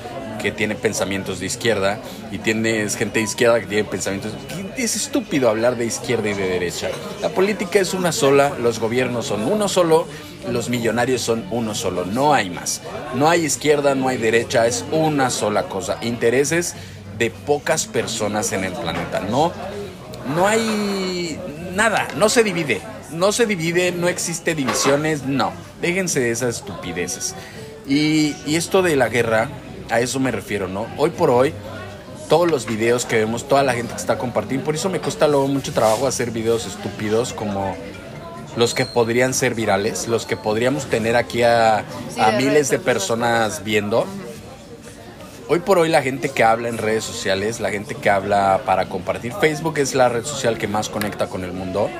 que tiene pensamientos de izquierda y tienes gente de izquierda que tiene pensamientos... Es estúpido hablar de izquierda y de derecha. La política es una sola, los gobiernos son uno solo, los millonarios son uno solo, no hay más. No hay izquierda, no hay derecha, es una sola cosa. Intereses de pocas personas en el planeta. No, no hay nada, no se divide. No se divide, no existe divisiones, no. Déjense de esas estupideces. Y, y esto de la guerra, a eso me refiero, ¿no? Hoy por hoy, todos los videos que vemos, toda la gente que está compartiendo, por eso me cuesta luego mucho trabajo hacer videos estúpidos como los que podrían ser virales, los que podríamos tener aquí a, Sí, a de miles de personas viendo. Hoy por hoy la gente que habla en redes sociales, la gente que habla para compartir, Facebook es la red social que más conecta con el mundo,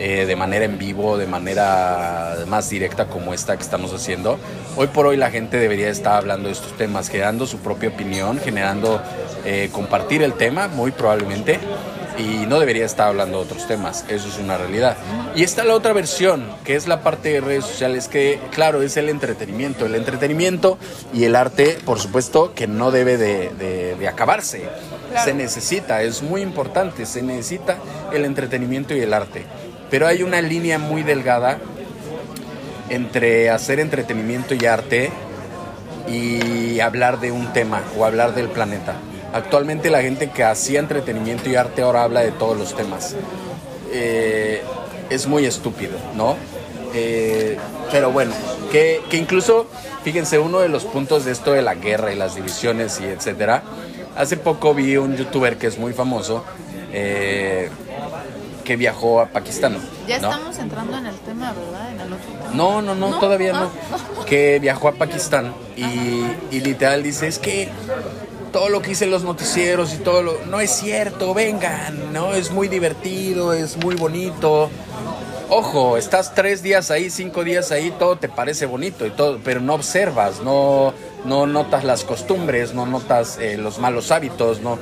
eh, de manera en vivo, de manera más directa como esta que estamos haciendo. Hoy por hoy la gente debería estar hablando de estos temas, generando su propia opinión, generando eh, compartir el tema, muy probablemente, y no debería estar hablando de otros temas, eso es una realidad. Y está la otra versión, que es la parte de redes sociales, que claro, es el entretenimiento, el entretenimiento y el arte, por supuesto, que no debe de, de- de acabarse. Claro. Se necesita, es muy importante, se necesita el entretenimiento y el arte. Pero hay una línea muy delgada entre hacer entretenimiento y arte y hablar de un tema o hablar del planeta. Actualmente la gente que hacía entretenimiento y arte ahora habla de todos los temas. Eh, es muy estúpido, ¿no? Eh, pero bueno, que, incluso, fíjense, uno de los puntos de esto de la guerra y las divisiones y etcétera, hace poco vi un youtuber que es muy famoso eh, que viajó a Pakistán. Ya ¿no? estamos entrando en el tema, ¿verdad? En el otro tema. No, no, no, No, todavía ah, no. Que viajó a Pakistán y, y literal dice, es que todo lo que dicen los noticieros y todo lo... No es cierto, vengan, ¿no? Es muy divertido, es muy bonito. Ojo, estás tres días ahí, cinco días ahí, todo te parece bonito y todo, pero no observas, no, no notas las costumbres, no notas eh, los malos hábitos, no,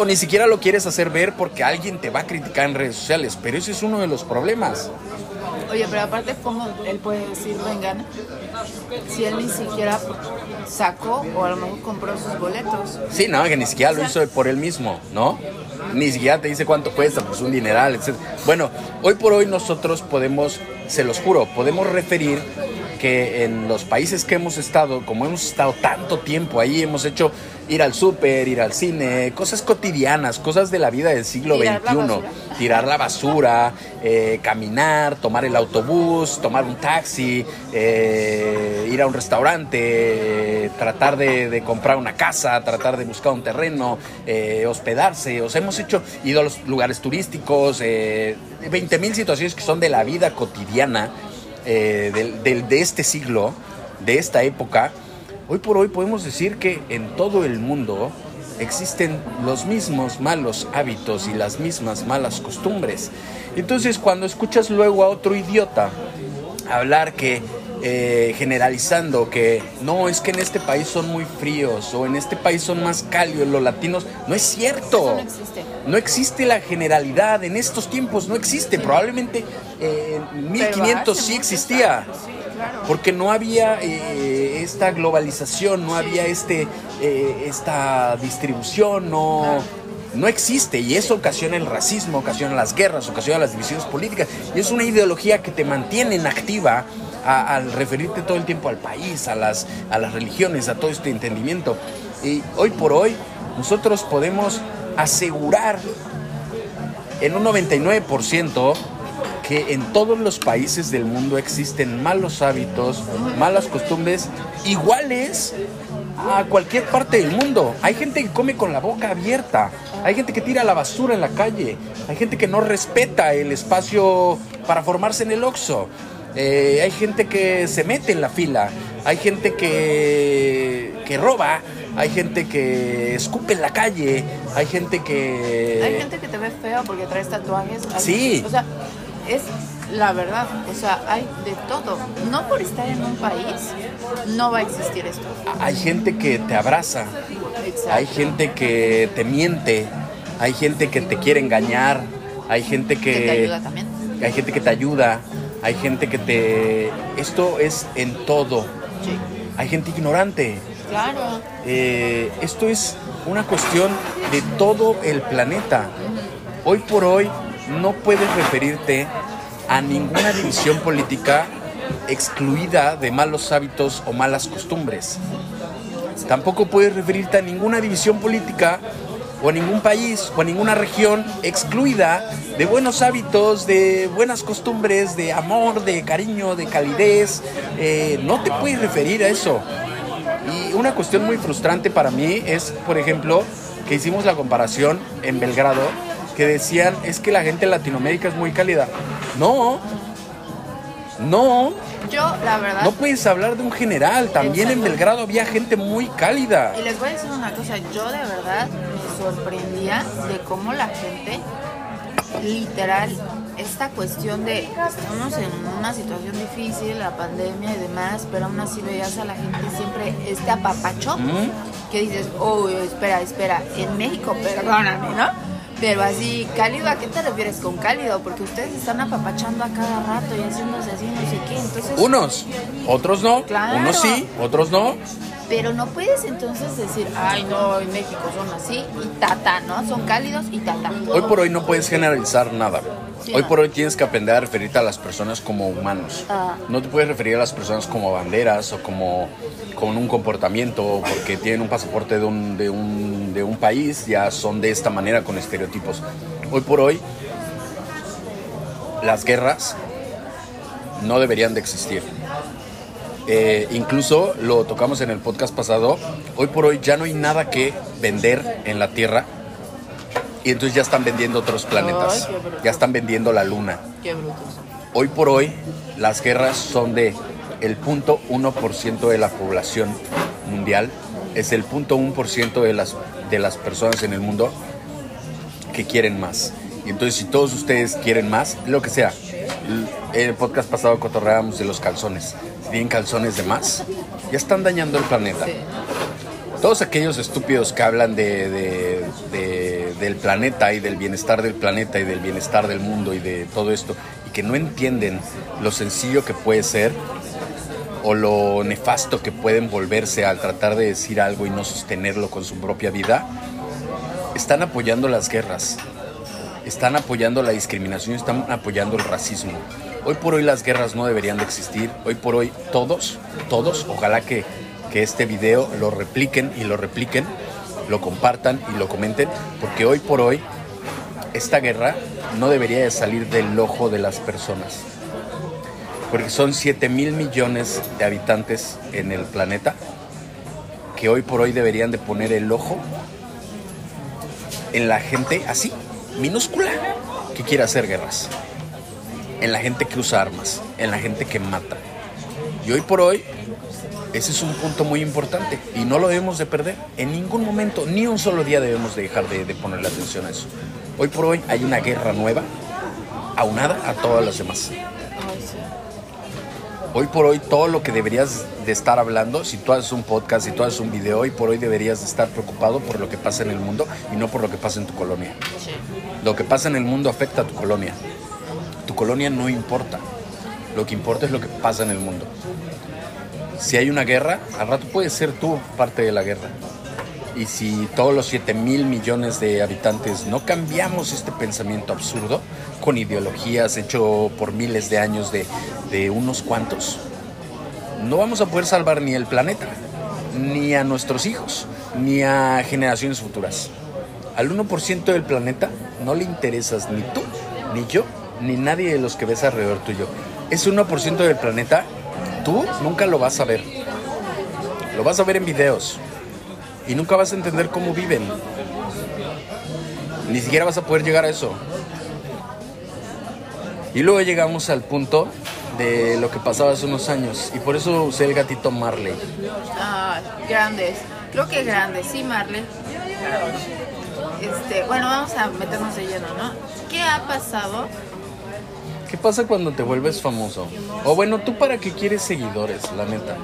o ni siquiera lo quieres hacer ver porque alguien te va a criticar en redes sociales, pero ese es uno de los problemas. Oye, pero aparte, ¿cómo él puede decir vengan si él ni siquiera sacó o a lo mejor compró sus boletos? Sí, no, que ni siquiera lo hizo por él mismo, ¿no? Ni siquiera te dice cuánto cuesta, pues un dineral, etc. Bueno, hoy por hoy nosotros podemos, se los juro, podemos referir que en los países que hemos estado, como hemos estado tanto tiempo ahí, hemos hecho ir al súper, ir al cine, cosas cotidianas, cosas de la vida del siglo Tirar XXI. Tirar la basura, eh, caminar, tomar el autobús, tomar un taxi, eh, ir a un restaurante, eh, tratar de, de comprar una casa, tratar de buscar un terreno, eh, hospedarse. O sea, hemos hecho, ido a los lugares turísticos, eh, 20 mil situaciones que son de la vida cotidiana eh, del- de este siglo, de esta época. Hoy por hoy podemos decir que en todo el mundo existen los mismos malos hábitos y las mismas malas costumbres. Entonces cuando escuchas luego a otro idiota hablar que eh, generalizando que no es que en este país son muy fríos o en este país son más cálidos los latinos, no es cierto. No existe. No existe la generalidad en estos tiempos, no existe. Probablemente eh, en Pero 1500 hace sí existía. años, Sí, claro. Porque no había eh, esta globalización, no había este, eh, esta distribución, no, no existe. Y eso ocasiona el racismo, ocasiona las guerras, ocasiona las divisiones políticas. Y es una ideología que te mantiene inactiva a- al referirte todo el tiempo al país, a las, a las religiones, a todo este entendimiento. Y hoy por hoy nosotros podemos asegurar en un 99% que en todos los países del mundo existen malos hábitos, malas costumbres iguales a cualquier parte del mundo. Hay gente que come con la boca abierta. Hay gente que tira la basura en la calle. Hay gente que no respeta el espacio para formarse en el Oxxo. Eh, hay gente que se mete en la fila. Hay gente que, que roba. Hay gente que escupe en la calle. Hay gente que... Hay gente que te ve feo porque traes tatuajes. Sí. O sea, es la verdad. O sea, hay de todo. No por estar en un país, no va a existir esto. Hay gente que te abraza. Exacto. Hay gente que te miente. Hay gente que te quiere engañar. Hay gente que... que te ayuda también. Hay gente que te ayuda. Hay gente que te... Esto es en todo. Sí. Hay gente ignorante. Claro. Eh, esto es una cuestión de todo el planeta. Hoy por hoy no puedes referirte a ninguna división política excluida de malos hábitos o malas costumbres. Tampoco puedes referirte a ninguna división política o a ningún país o a ninguna región excluida de buenos hábitos, de buenas costumbres, de amor, de cariño, de calidez. Eh, no te puedes referir a eso. Y una cuestión muy frustrante para mí es, por ejemplo, que hicimos la comparación en Belgrado, que decían, es que la gente en Latinoamérica es muy cálida. No, no, Yo, la verdad. no puedes hablar de un general. También en. Belgrado había gente muy cálida. Y les voy a decir una cosa, yo de verdad sorprendía de cómo la gente, literal, esta cuestión de estamos en una situación difícil, la pandemia y demás, pero aún así veías a la gente siempre este apapacho ¿Mm? que dices, oh, espera, espera, en México, perdóname, ¿no? Pero así, cálido, ¿a qué te refieres con cálido? Porque ustedes están apapachando a cada rato y haciéndose así, no sé qué, entonces... Unos, otros no. Claro. Unos sí, otros no. Pero no puedes entonces decir, ay, no, en México son así y tata, ¿no? Son cálidos y tata. Hoy por hoy no puedes generalizar nada. Sí, hoy no. por hoy tienes que aprender a referirte a las personas como humanos. Ah. No te puedes referir a las personas como banderas o como con un comportamiento porque tienen un pasaporte de un, de, un, de un país, ya son de esta manera con estereotipos. Hoy por hoy las guerras no deberían de existir. Eh, incluso lo tocamos en el podcast pasado, hoy por hoy ya no hay nada que vender en la Tierra y entonces ya están vendiendo otros planetas, Ay, ya están vendiendo la Luna. Qué brutos. Hoy por hoy las guerras son de el punto 1% de la población mundial, es el punto 1% de las, de las personas en el mundo que quieren más. Y entonces si todos ustedes quieren más, lo que sea, en el podcast pasado cotorreábamos de los calzones. Tienen calzones de más, ya están dañando el planeta. Sí. Todos aquellos estúpidos que hablan de, de- de- del planeta y del bienestar del planeta y del bienestar del mundo y de todo esto y que no entienden lo sencillo que puede ser o lo nefasto que pueden volverse al tratar de decir algo y no sostenerlo con su propia vida, están apoyando las guerras, están apoyando la discriminación, están apoyando el racismo. Hoy por hoy las guerras no deberían de existir. Hoy por hoy todos, todos, ojalá que, que este video lo repliquen y lo repliquen, lo compartan y lo comenten, porque hoy por hoy esta guerra no debería de salir del ojo de las personas. Porque son 7 mil millones de habitantes en el planeta que hoy por hoy deberían de poner el ojo en la gente así, minúscula, que quiere hacer guerras. En la gente que usa armas, en la gente que mata. Y hoy por hoy, ese es un punto muy importante y no lo debemos de perder. En ningún momento, ni un solo día debemos de dejar de, de ponerle atención a eso. Hoy por hoy hay una guerra nueva, aunada a todas las demás. Hoy por hoy todo lo que deberías de estar hablando, si tú haces un podcast, si tú haces un video, hoy por hoy deberías de estar preocupado por lo que pasa en el mundo y no por lo que pasa en tu colonia. Lo que pasa en el mundo afecta a tu colonia. Colonia no importa. Lo que importa es lo que pasa en el mundo. Si hay una guerra, al rato puedes ser tú parte de la guerra. Y si todos los 7 mil millones de habitantes no cambiamos este pensamiento absurdo con ideologías hecho por miles de años de, de unos cuantos, no vamos a poder salvar ni el planeta, ni a nuestros hijos, ni a generaciones futuras. Al 1% del planeta no le interesas ni tú, ni yo, ni nadie de los que ves alrededor tuyo. Ese 1% del planeta, tú nunca lo vas a ver. Lo vas a ver en videos, y nunca vas a entender cómo viven. Ni siquiera vas a poder llegar a eso. Y luego llegamos al punto de lo que pasaba hace unos años. Y por eso usé el gatito Marley. Ah, grandes. Creo que grandes, sí, Marley. Este, bueno, vamos a meternos de lleno, ¿no? ¿Qué ha pasado? ¿Qué pasa cuando te vuelves famoso? O bueno, ¿tú para qué quieres seguidores, la neta?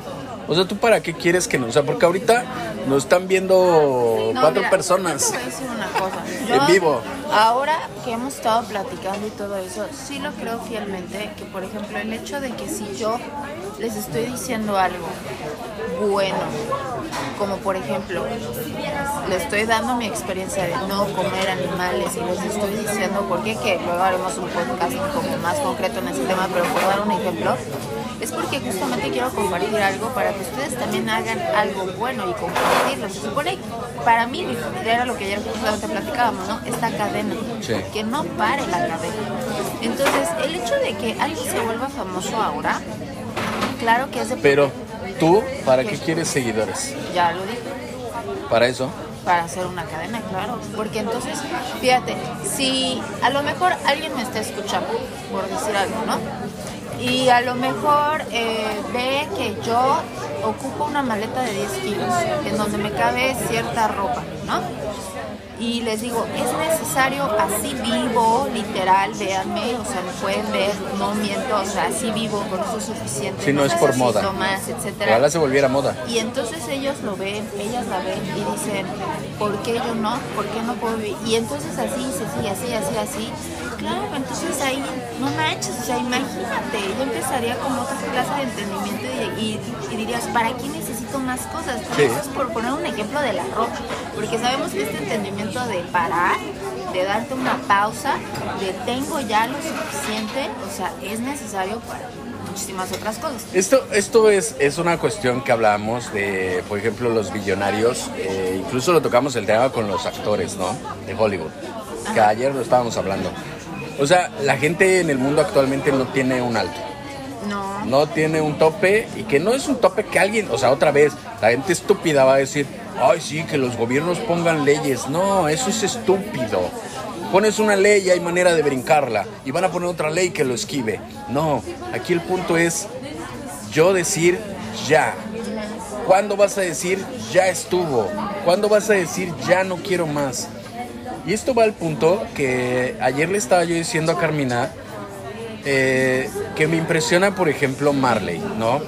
O sea, ¿tú para qué quieres que no? O sea, porque ahorita nos están viendo No, cuatro mira, personas. yo te voy a decir una cosa. En vivo. Ahora que hemos estado platicando y todo eso, sí lo creo fielmente que, por ejemplo, el hecho de que si yo les estoy diciendo algo bueno, como por ejemplo, le estoy dando mi experiencia de no comer animales y les estoy diciendo por qué, que luego haremos un podcast como más concreto en ese tema, pero por dar un ejemplo, es porque justamente quiero compartir algo para que ustedes también hagan algo bueno y compartirlo. Se supone, para mí, era lo que ayer justamente platicábamos, ¿no? Esta cadena, Sí. que no pare la cadena. Entonces, el hecho de que alguien se vuelva famoso ahora, claro que es de... Pero tú, ¿para qué quieres seguidores? Ya lo dije. Para eso. para hacer una cadena, claro. Porque entonces, fíjate, si a lo mejor alguien me está escuchando, por decir algo, ¿no? Y a lo mejor eh, ve que yo ocupo una maleta de 10 kilos, en donde me cabe cierta ropa, ¿no? Y les digo, es necesario así vivo, literal, véanme, o sea, me pueden ver, no miento, o sea, así vivo, con eso es suficiente. Si no es por moda. más, etcétera. Ojalá se volviera moda. Y entonces ellos lo ven, ellas la ven y dicen, ¿por qué yo no? ¿Por qué no puedo vivir? Y entonces así, así, así, así, así. Claro, entonces ahí, no manches, o sea, imagínate, yo empezaría con otra clase de entendimiento y, y- y dirías, ¿para qué necesito más cosas? Por Sí. eso es por poner un ejemplo de la ropa, porque sabemos que este entendimiento de parar, de darte una pausa, de tengo ya lo suficiente, o sea, es necesario para muchísimas otras cosas. Esto, esto es, es una cuestión que hablamos de, por ejemplo, los billonarios. eh, incluso lo tocamos el tema con los actores, ¿no? De Hollywood. Que Ajá. ayer lo estábamos hablando. O sea, la gente en el mundo actualmente no tiene un alto. No. No tiene un tope y que no es un tope que alguien, o sea, otra vez, la gente estúpida va a decir, ay, sí, que los gobiernos pongan leyes. No, eso es estúpido. Pones una ley y hay manera de brincarla y van a poner otra ley que lo esquive. No, aquí el punto es yo decir ya. ¿Cuándo vas a decir ya estuvo? ¿Cuándo vas a decir ya no quiero más? Y esto va al punto que ayer le estaba yo diciendo a Carmina eh, que me impresiona, por ejemplo, Marley, ¿no?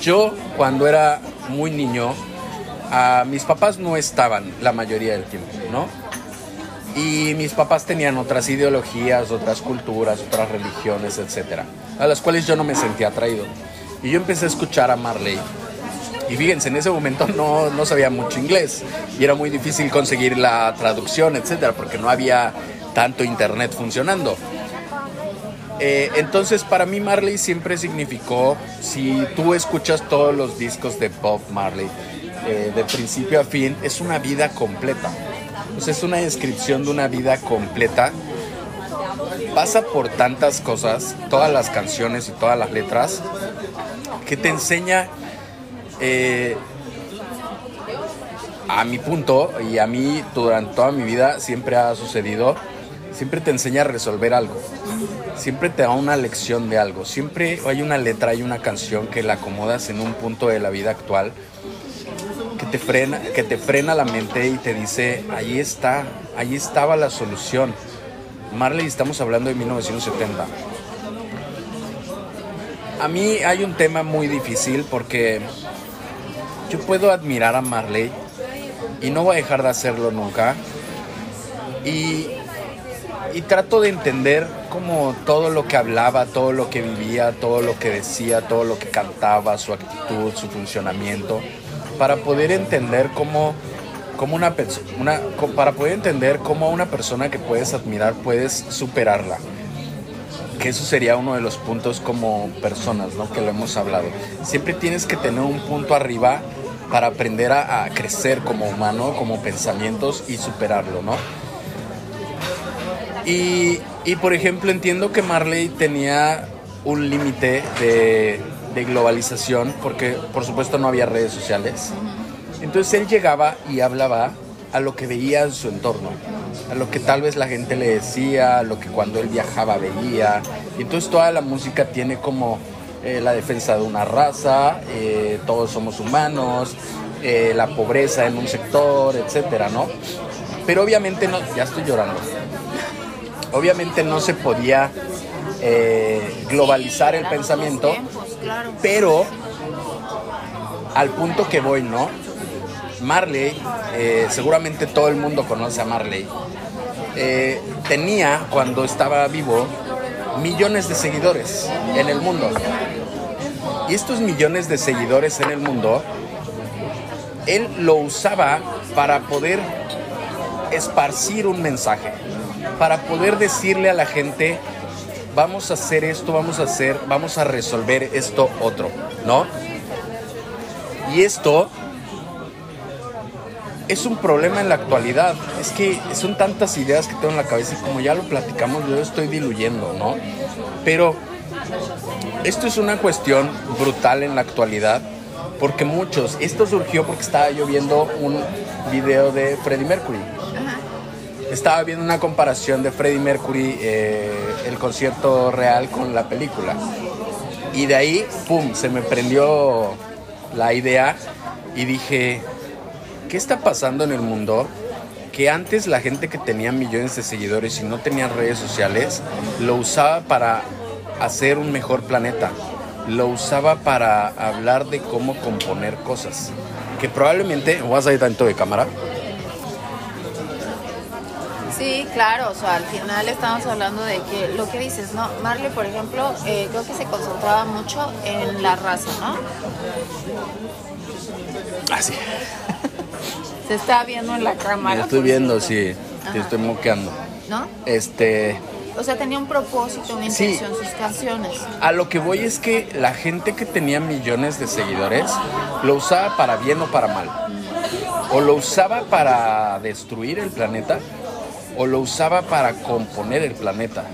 Yo, cuando era muy niño, mis papás no estaban la mayoría del tiempo, ¿no? Y mis papás tenían otras ideologías, otras culturas, otras religiones, etcétera, a las cuales yo no me sentía atraído. Y yo empecé a escuchar a Marley. Y fíjense, en ese momento no, no sabía mucho inglés y era muy difícil conseguir la traducción, etcétera, porque no había tanto internet funcionando. Eh, entonces, para mí Marley siempre significó, si tú escuchas todos los discos de Bob Marley, eh, de principio a fin, es una vida completa. Es una descripción de una vida completa. Pasa por tantas cosas, todas las canciones y todas las letras, que te enseña, eh, a mi punto, y a mí durante toda mi vida siempre ha sucedido, siempre te enseña a resolver algo siempre te da una lección de algo. Siempre hay una letra, hay una canción que la acomodas en un punto de la vida actual que te frena, que te frena la mente y te dice, ahí está, ahí estaba la solución. Marley, estamos hablando de 1970. A mí hay un tema muy difícil porque yo puedo admirar a Marley y no voy a dejar de hacerlo nunca. Y y trato de entender como todo lo que hablaba, todo lo que vivía, todo lo que decía, todo lo que cantaba, su actitud, su funcionamiento, para poder entender cómo, cómo una persona, para poder entender cómo una persona que puedes admirar puedes superarla. Que eso sería uno de los puntos como personas, ¿no? Que lo hemos hablado. Siempre tienes que tener un punto arriba para aprender a, crecer como humano, como pensamientos y superarlo, ¿no? Y, y, por ejemplo entiendo que Marley tenía un límite de, de globalización porque por supuesto no había redes sociales. Entonces él llegaba y hablaba a lo que veía en su entorno, a lo que tal vez la gente le decía, a lo que cuando él viajaba veía. Y entonces toda la música tiene como eh, la defensa de una raza, eh, todos somos humanos, eh, la pobreza en un sector, etcétera, ¿no? Pero obviamente no, ya estoy llorando. Obviamente no se podía globalizar el pensamiento, pero al punto que voy, ¿no? Marley, seguramente todo el mundo conoce a Marley, tenía cuando estaba vivo millones de seguidores en el mundo. Y estos millones de seguidores en el mundo, él lo usaba para poder esparcir un mensaje, para poder decirle a la gente, vamos a hacer esto, vamos a hacer, vamos a resolver esto otro, ¿no? Y esto es un problema en la actualidad. Es que son tantas ideas que tengo en la cabeza y como ya lo platicamos, yo estoy diluyendo, ¿no? Pero esto es una cuestión brutal en la actualidad porque muchos, esto surgió porque estaba yo viendo un video de Freddie Mercury. Estaba viendo una comparación de Freddie Mercury, eh, el concierto real con la película. Y de ahí, ¡pum!, se me prendió la idea y dije, ¿qué está pasando en el mundo? Que antes la gente que tenía millones de seguidores y no tenía redes sociales, lo usaba para hacer un mejor planeta. Lo usaba para hablar de cómo componer cosas. Que probablemente, ¿vas a ir tanto de cámara? Sí, claro, o sea, al final estamos hablando de que lo que dices, ¿no? Marley, por ejemplo, eh, creo que se concentraba mucho en la raza, ¿no? Así. Se está viendo en la cámara. Me estoy viendo, sí. Ajá. Te estoy moqueando. ¿No? Este, O sea, tenía un propósito, una Sí. intención, sus canciones. a lo que voy es que la gente que tenía millones de seguidores lo usaba para bien o para mal. O lo usaba para destruir el planeta o lo usaba para componer el planeta.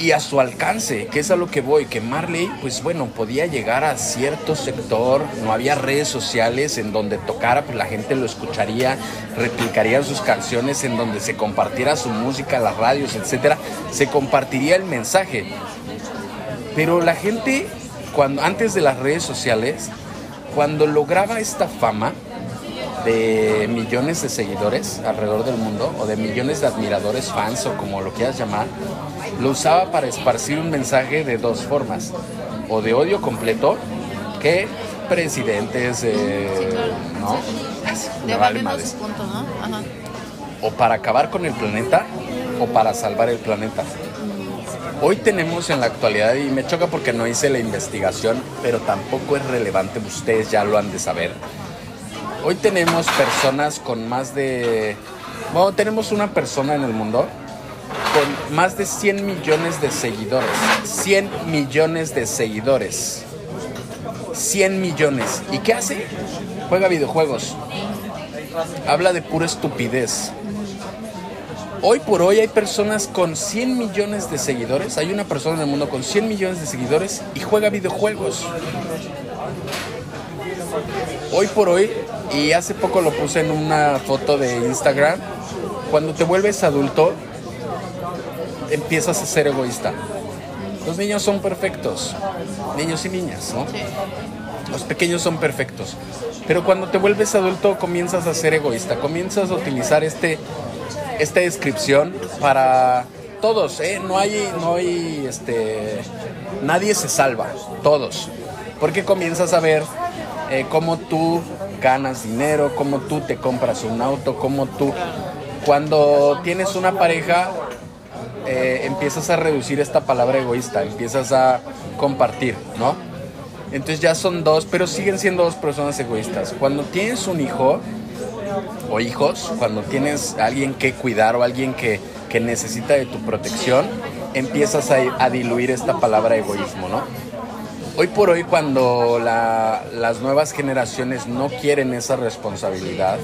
Y a su alcance, que es a lo que voy, que Marley, pues bueno, podía llegar a cierto sector, no había redes sociales en donde tocara, pues la gente lo escucharía, replicarían sus canciones, en donde se compartiera su música, las radios, etcétera, se compartiría el mensaje. Pero la gente, cuando, antes de las redes sociales, cuando lograba esta fama de millones de seguidores alrededor del mundo, o de millones de admiradores, fans, o como lo quieras llamar, lo usaba para esparcir un mensaje de dos formas, o de odio completo, que presidentes, eh, ¿no? Me vale Debatiendo madres. sus puntos, ¿no? Ajá. o para acabar con el planeta o para salvar el planeta. Hoy tenemos en la actualidad, y me choca porque no hice la investigación, pero tampoco es relevante, ustedes ya lo han de saber. Hoy tenemos personas con más de... Bueno, tenemos una persona en el mundo con más de 100 millones de seguidores. 100 millones de seguidores. 100 millones. ¿Y qué hace? Juega videojuegos. Habla de pura estupidez. Hoy por hoy hay personas con 100 millones de seguidores. Hay una persona en el mundo con 100 millones de seguidores y juega videojuegos. Hoy por hoy, y hace poco lo puse en una foto de Instagram, cuando te vuelves adulto, empiezas a ser egoísta. Los niños son perfectos, niños y niñas, ¿no? Los pequeños son perfectos. Pero cuando te vuelves adulto comienzas a ser egoísta, comienzas a utilizar este, esta descripción para todos, ¿eh? No hay, no hay, este, nadie se salva, todos. Porque comienzas a ver eh, cómo tú ganas dinero, cómo tú te compras un auto, cómo tú, cuando tienes una pareja, eh, empiezas a reducir esta palabra egoísta, empiezas a compartir, ¿no? Entonces ya son dos, pero siguen siendo dos personas egoístas. Cuando tienes un hijo o hijos, cuando tienes alguien que cuidar o alguien que, que necesita de tu protección, empiezas a diluir esta palabra egoísmo, ¿no? Hoy por hoy cuando la- las nuevas generaciones no quieren esa responsabilidad,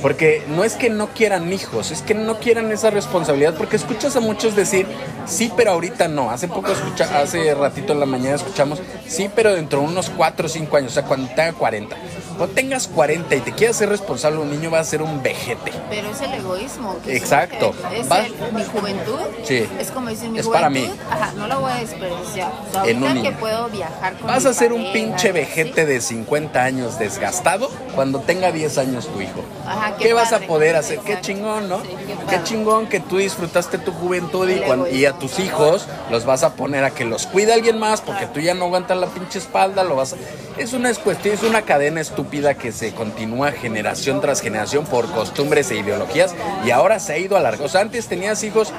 porque no es que no quieran hijos, es que no quieran esa responsabilidad, porque escuchas a muchos decir, sí, pero ahorita no. Hace poco, escucha, hace ratito en la mañana escuchamos, sí, pero dentro de unos 4 o 5 años, o sea, cuando tenga 40. Cuando tengas 40 y te quieras ser responsable, un niño va a ser un vejete. Pero es el egoísmo. que Exacto. Es Va- el- mi juventud. Sí. Es como decir, mi Es juventud. para mí. Ajá, no la voy a desperdiciar. O sea, En un que niño. puedo viajar con Vas mi a ser un pinche ¿sí? vejete de 50 años desgastado cuando tenga 10 años tu hijo. Ajá, qué ¿Qué vas a poder hacer? Qué chingón, ¿no? Sí, qué chingón que tú disfrutaste tu juventud y, a tus hijos los vas a poner a que los cuide alguien más porque tú ya no aguantas la pinche espalda, lo vas a... Es una cuestión, es una cadena estúpida que se continúa generación tras generación por costumbres e ideologías y ahora se ha ido alargando. O sea, antes tenías hijos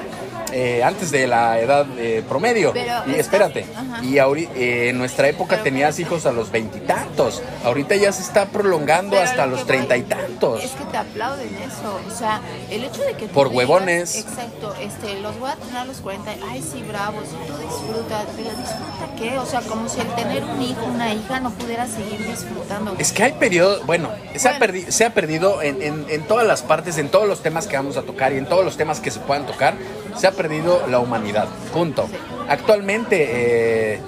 eh, antes de la edad eh, promedio. Pero y espérate, ajá. y ahori- eh, en nuestra época Pero- tenías hijos a los veintitantos. Ahorita ya se está prolongando Pero hasta lo los treinta y tantos. Es que te aplauden eso. O sea, el hecho de que Por digas, huevones. Exacto. Este, los voy a tener a los 40. Ay, sí, bravos. Tú disfrutas. Pero disfruta qué? O sea, como si el tener un hijo, una hija, no pudiera seguir disfrutando. Es que hay periodos, bueno, se, ha Bueno. perdi- se ha perdido en, en- en todas las partes, en todos los temas que vamos a tocar y en todos los temas que se puedan tocar, se ha perdido la humanidad. Punto. Actualmente, eh,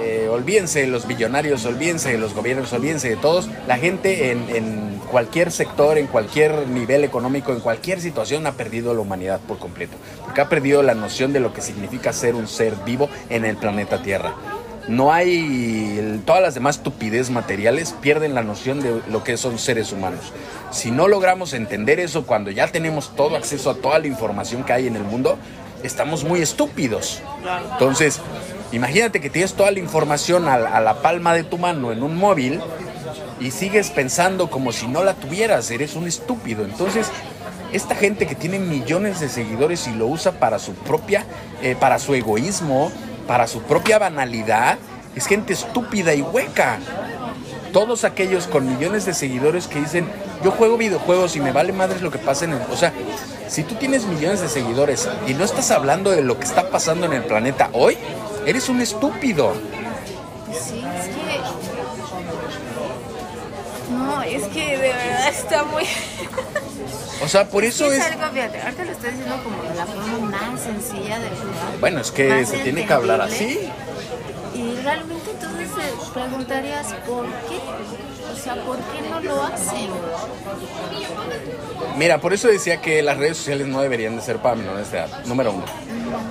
eh, olvídense de los billonarios, olvídense de los gobiernos, olvídense de todos. La gente en, en cualquier sector, en cualquier nivel económico, en cualquier situación ha perdido la humanidad por completo. Porque ha perdido la noción de lo que significa ser un ser vivo en el planeta Tierra. No hay. todas las demás estupidez materiales pierden la noción de lo que son seres humanos. Si no logramos entender eso cuando ya tenemos todo acceso a toda la información que hay en el mundo, estamos muy estúpidos. Entonces, imagínate que tienes toda la información a la palma de tu mano en un móvil y sigues pensando como si no la tuvieras, eres un estúpido. Entonces, esta gente que tiene millones de seguidores y lo usa para su propia, eh, para su egoísmo, para su propia banalidad, es gente estúpida y hueca. Todos aquellos con millones de seguidores que dicen, yo juego videojuegos y me vale madres lo que pasa en el... O sea, si tú tienes millones de seguidores y no estás hablando de lo que está pasando en el planeta hoy, eres un estúpido. Sí, es que. No, es que de verdad está muy. O sea, por eso es es... algo, fíjate, ahorita lo estoy diciendo como de la forma más sencilla del mundo. Bueno, es que se tiene que hablar así. Y realmente entonces preguntarías por qué. O sea, ¿por qué no lo hacen? Mira, por eso decía que las redes sociales no deberían de ser para menores de edad, número uno,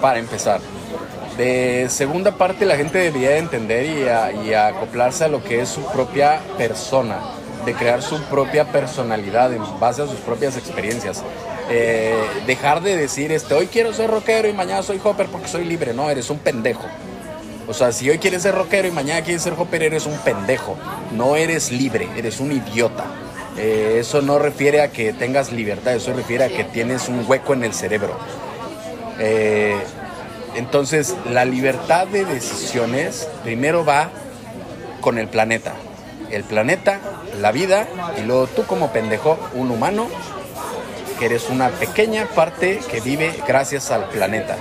para empezar. De segunda parte, la gente debería de entender y, a- y a acoplarse a lo que es su propia persona, de crear su propia personalidad en base a sus propias experiencias. Eh, dejar de decir, este, hoy quiero ser rockero y mañana soy hopper porque soy libre. No, eres un pendejo. O sea, si hoy quieres ser rockero y mañana quieres ser hopper, eres un pendejo. No eres libre, eres un idiota. Eh, eso no refiere a que tengas libertad, eso refiere a que tienes un hueco en el cerebro. Eh, entonces, la libertad de decisiones primero va con el planeta. El planeta, la vida, y luego tú como pendejo, un humano, que eres una pequeña parte que vive gracias al planeta.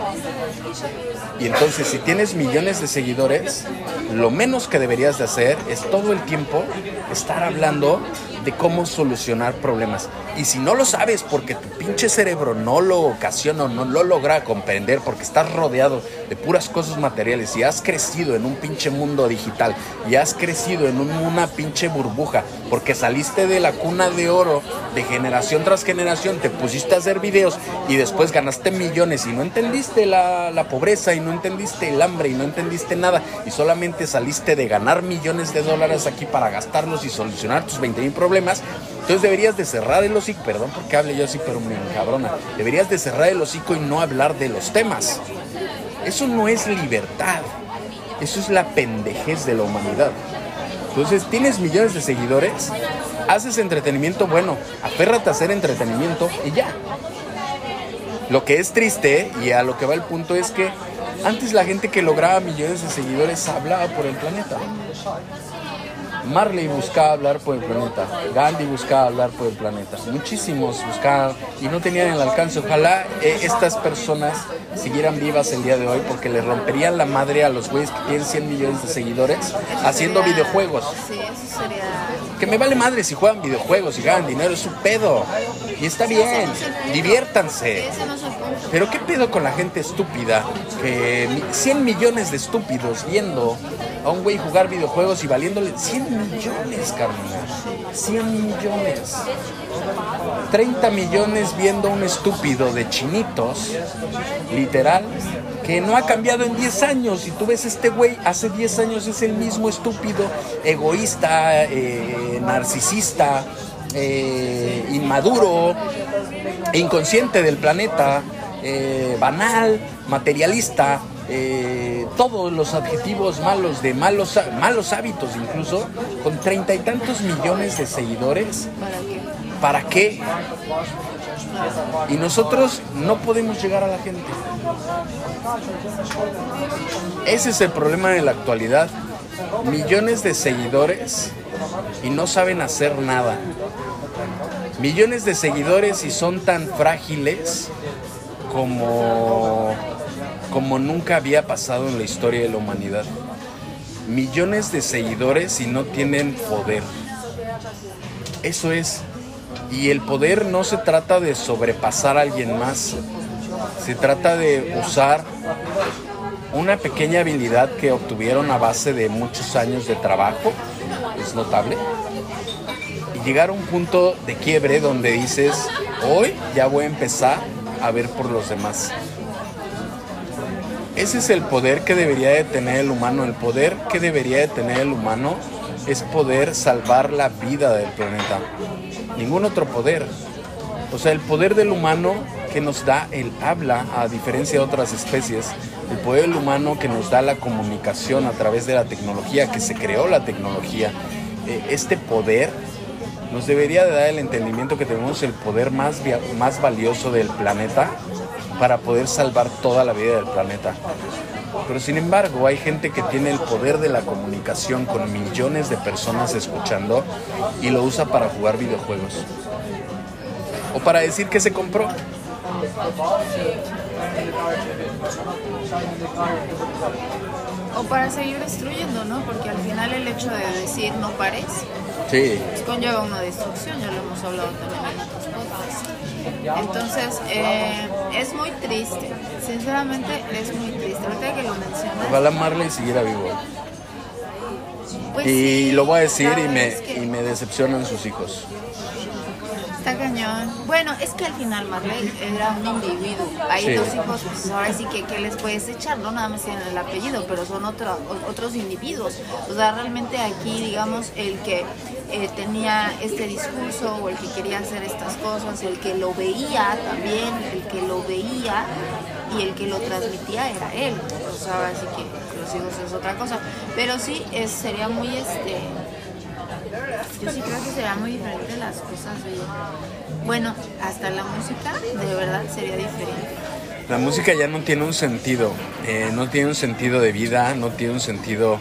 Y entonces si tienes millones de seguidores, lo menos que deberías de hacer es todo el tiempo estar hablando de cómo solucionar problemas. Y si no lo sabes porque tu pinche cerebro no lo ocasiona, no lo logra comprender porque estás rodeado de puras cosas materiales y has crecido en un pinche mundo digital y has crecido en un- una pinche burbuja porque saliste de la cuna de oro de generación tras generación, te pusiste a hacer videos y después ganaste millones y no entendiste la, la pobreza y no entendiste el hambre y no entendiste nada y solamente saliste de ganar millones de dólares aquí para gastarlos y solucionar tus 20 mil problemas, entonces deberías de cerrar el hocico, perdón porque hable yo así, pero me encabrona, deberías de cerrar el hocico y no hablar de los temas. Eso no es libertad, eso es la pendejez de la humanidad. Entonces, tienes millones de seguidores, haces entretenimiento bueno, aférrate a hacer entretenimiento y ya. Lo que es triste y a lo que va el punto es que antes la gente que lograba millones de seguidores hablaba por el planeta. Marley buscaba hablar por el planeta, Gandhi buscaba hablar por el planeta, muchísimos buscaban y no tenían el alcance. Ojalá eh, estas personas siguieran vivas el día de hoy porque le romperían la madre a los güeyes que tienen 100 millones de seguidores haciendo videojuegos. Sí, eso sería. Que me vale madre si juegan videojuegos y ganan dinero, es su pedo. Y está bien, diviértanse. Pero qué pedo con la gente estúpida, que mi- 100 millones de estúpidos viendo a un güey jugar videojuegos y valiéndole 100 millones, Carmina. 100 millones. 30 millones viendo a un estúpido de chinitos, literal, que no ha cambiado en 10 años. Y tú ves este güey, hace 10 años es el mismo estúpido, egoísta, eh, narcisista, eh, inmaduro, inconsciente del planeta, eh, banal, materialista, eh, todos los adjetivos malos de malos, malos hábitos incluso, con treinta y tantos millones de seguidores, ¿Para qué? ¿para qué? Y nosotros no podemos llegar a la gente. Ese es el problema de la actualidad. Millones de seguidores y no saben hacer nada. Millones de seguidores y son tan frágiles como, como nunca había pasado en la historia de la humanidad. Millones de seguidores y no tienen poder. Eso es. Y el poder no se trata de sobrepasar a alguien más. Se trata de usar una pequeña habilidad que obtuvieron a base de muchos años de trabajo. Es notable. Y llegar a un punto de quiebre donde dices, hoy ya voy a empezar a ver por los demás. Ese es el poder que debería de tener el humano. El poder que debería de tener el humano es poder salvar la vida del planeta. Ningún otro poder. O sea, el poder del humano que nos da el habla, a diferencia de otras especies, el poder del humano que nos da la comunicación a través de la tecnología, que se creó la tecnología, eh, este poder nos debería de dar el entendimiento que tenemos el poder más, más valioso del planeta para poder salvar toda la vida del planeta. Pero sin embargo, hay gente que tiene el poder de la comunicación con millones de personas escuchando y lo usa para jugar videojuegos. O para decir que se compró. O para seguir destruyendo, ¿no? Porque al final el hecho de decir no pares Sí. pues conlleva una destrucción, ya lo hemos hablado también en otros podcasts. Entonces, eh, es muy triste, sinceramente es muy triste. Ahorita que lo mencionas, Ojalá Marley siguiera vivo. pues Y sí, lo voy a decir y me, es que y me decepcionan sus hijos. Está cañón. Bueno, es que al final Marley era un individuo. Hay Sí. dos hijos, pues ahora sí que ¿qué les puedes echar? No nada más tienen el apellido, pero son otro, otros individuos. O sea, realmente aquí, digamos, el que eh, tenía este discurso o el que quería hacer estas cosas, el que lo veía también, el que lo veía y el que lo transmitía era él. O sea, ahora sí que los hijos es otra cosa. Pero sí, es, sería muy este yo sí creo que será muy diferente las cosas de bueno hasta la música de verdad sería diferente La música ya no tiene un sentido, eh, no tiene un sentido de vida, no tiene un sentido...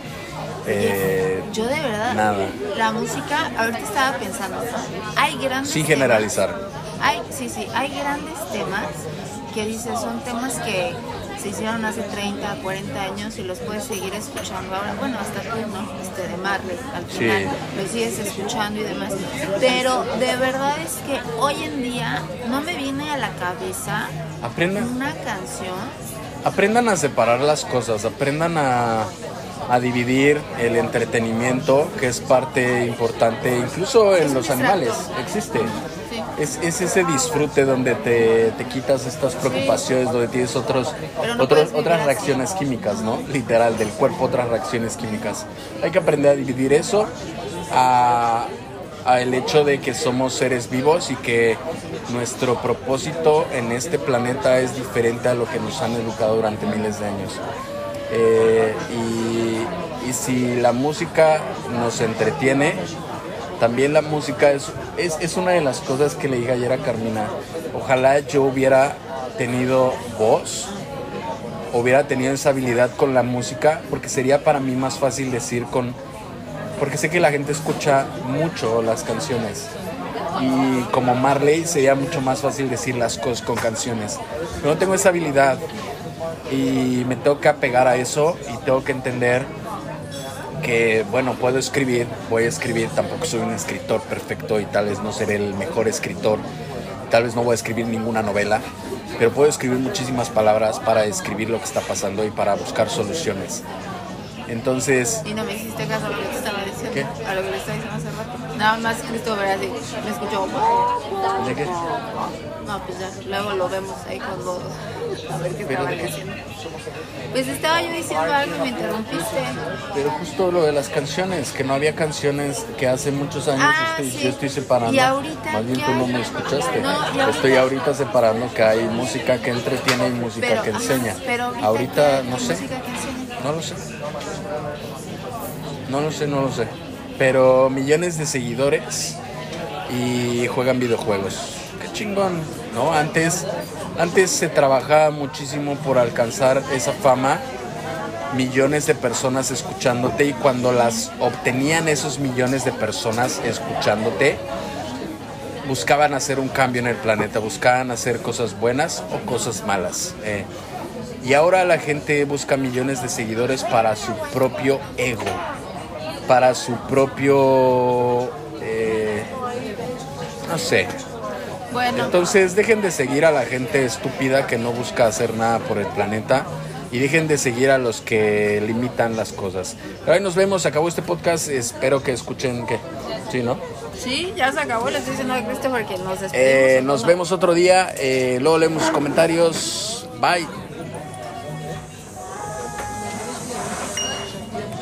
eh, yo de verdad nada. la música ahorita estaba pensando hay grandes sin temas- generalizar. hay sí sí hay grandes temas que dices son temas que se hicieron hace 30, 40 años y los puedes seguir escuchando ahora. Bueno, hasta tú, ¿no? Este de Marley, al Sí. final lo sigues escuchando y demás. Pero de verdad es que hoy en día no me viene a la cabeza Aprendan, una canción. aprendan a separar las cosas, aprendan a, a dividir el entretenimiento, que es parte importante, incluso en los animales, existe. Es, es ese disfrute donde te, te quitas estas preocupaciones, donde tienes otros, no otros otras así. reacciones químicas, ¿no? Literal, del cuerpo otras reacciones químicas. Hay que aprender a dividir eso a, a el hecho de que somos seres vivos y que nuestro propósito en este planeta es diferente a lo que nos han educado durante miles de años. Eh, y, y si la música nos entretiene, también la música es, es, es una de las cosas que le dije ayer a Carmina. Ojalá yo hubiera tenido voz, hubiera tenido esa habilidad con la música, porque sería para mí más fácil decir con, porque sé que la gente escucha mucho las canciones. Y como Marley sería mucho más fácil decir las cosas con canciones. Pero no tengo esa habilidad y me tengo que apegar a eso y tengo que entender que, bueno, puedo escribir, voy a escribir, tampoco soy un escritor perfecto y tal vez no seré el mejor escritor, tal vez no voy a escribir ninguna novela, pero puedo escribir muchísimas palabras para describir lo que está pasando y para buscar soluciones. Entonces, Y no me hiciste caso a lo que te estaba diciendo. ¿Qué? A lo que le estaba diciendo hace rato. Nada más Cristóbal así. Me escuchó. ¿de qué? No, pues ya. Luego lo vemos ahí cuando. A ver qué. Pues estaba yo diciendo algo y me interrumpiste. Pero justo lo de las canciones, que no había canciones que hace muchos años Ah, estoy, sí. yo estoy separando. ¿Y ahorita Más bien tú no me escuchaste. No, ¿y ahorita? Estoy ahorita separando que hay música que entretiene y música Pero, que ajá, enseña. pero ahorita, ahorita ¿qué no sé. No lo sé. No lo sé, no lo sé. Pero millones de seguidores y juegan videojuegos. Qué chingón, ¿no? Antes, antes se trabajaba muchísimo por alcanzar esa fama. Millones de personas escuchándote y cuando las obtenían esos millones de personas escuchándote, buscaban hacer un cambio en el planeta, buscaban hacer cosas buenas o cosas malas. eh. Y ahora la gente busca millones de seguidores para su propio ego, para su propio... eh, no sé. Bueno, Entonces dejen de seguir a la gente estúpida que no busca hacer nada por el planeta y dejen de seguir a los que limitan las cosas. Pero ahí nos vemos, se acabó este podcast, espero que escuchen que... Sí, ¿no? sí, ya se acabó. Le estoy diciendo a Christopher que nos despedimos. Eh, ¿o nos no? vemos otro día, eh, luego leemos sus comentarios. Bye.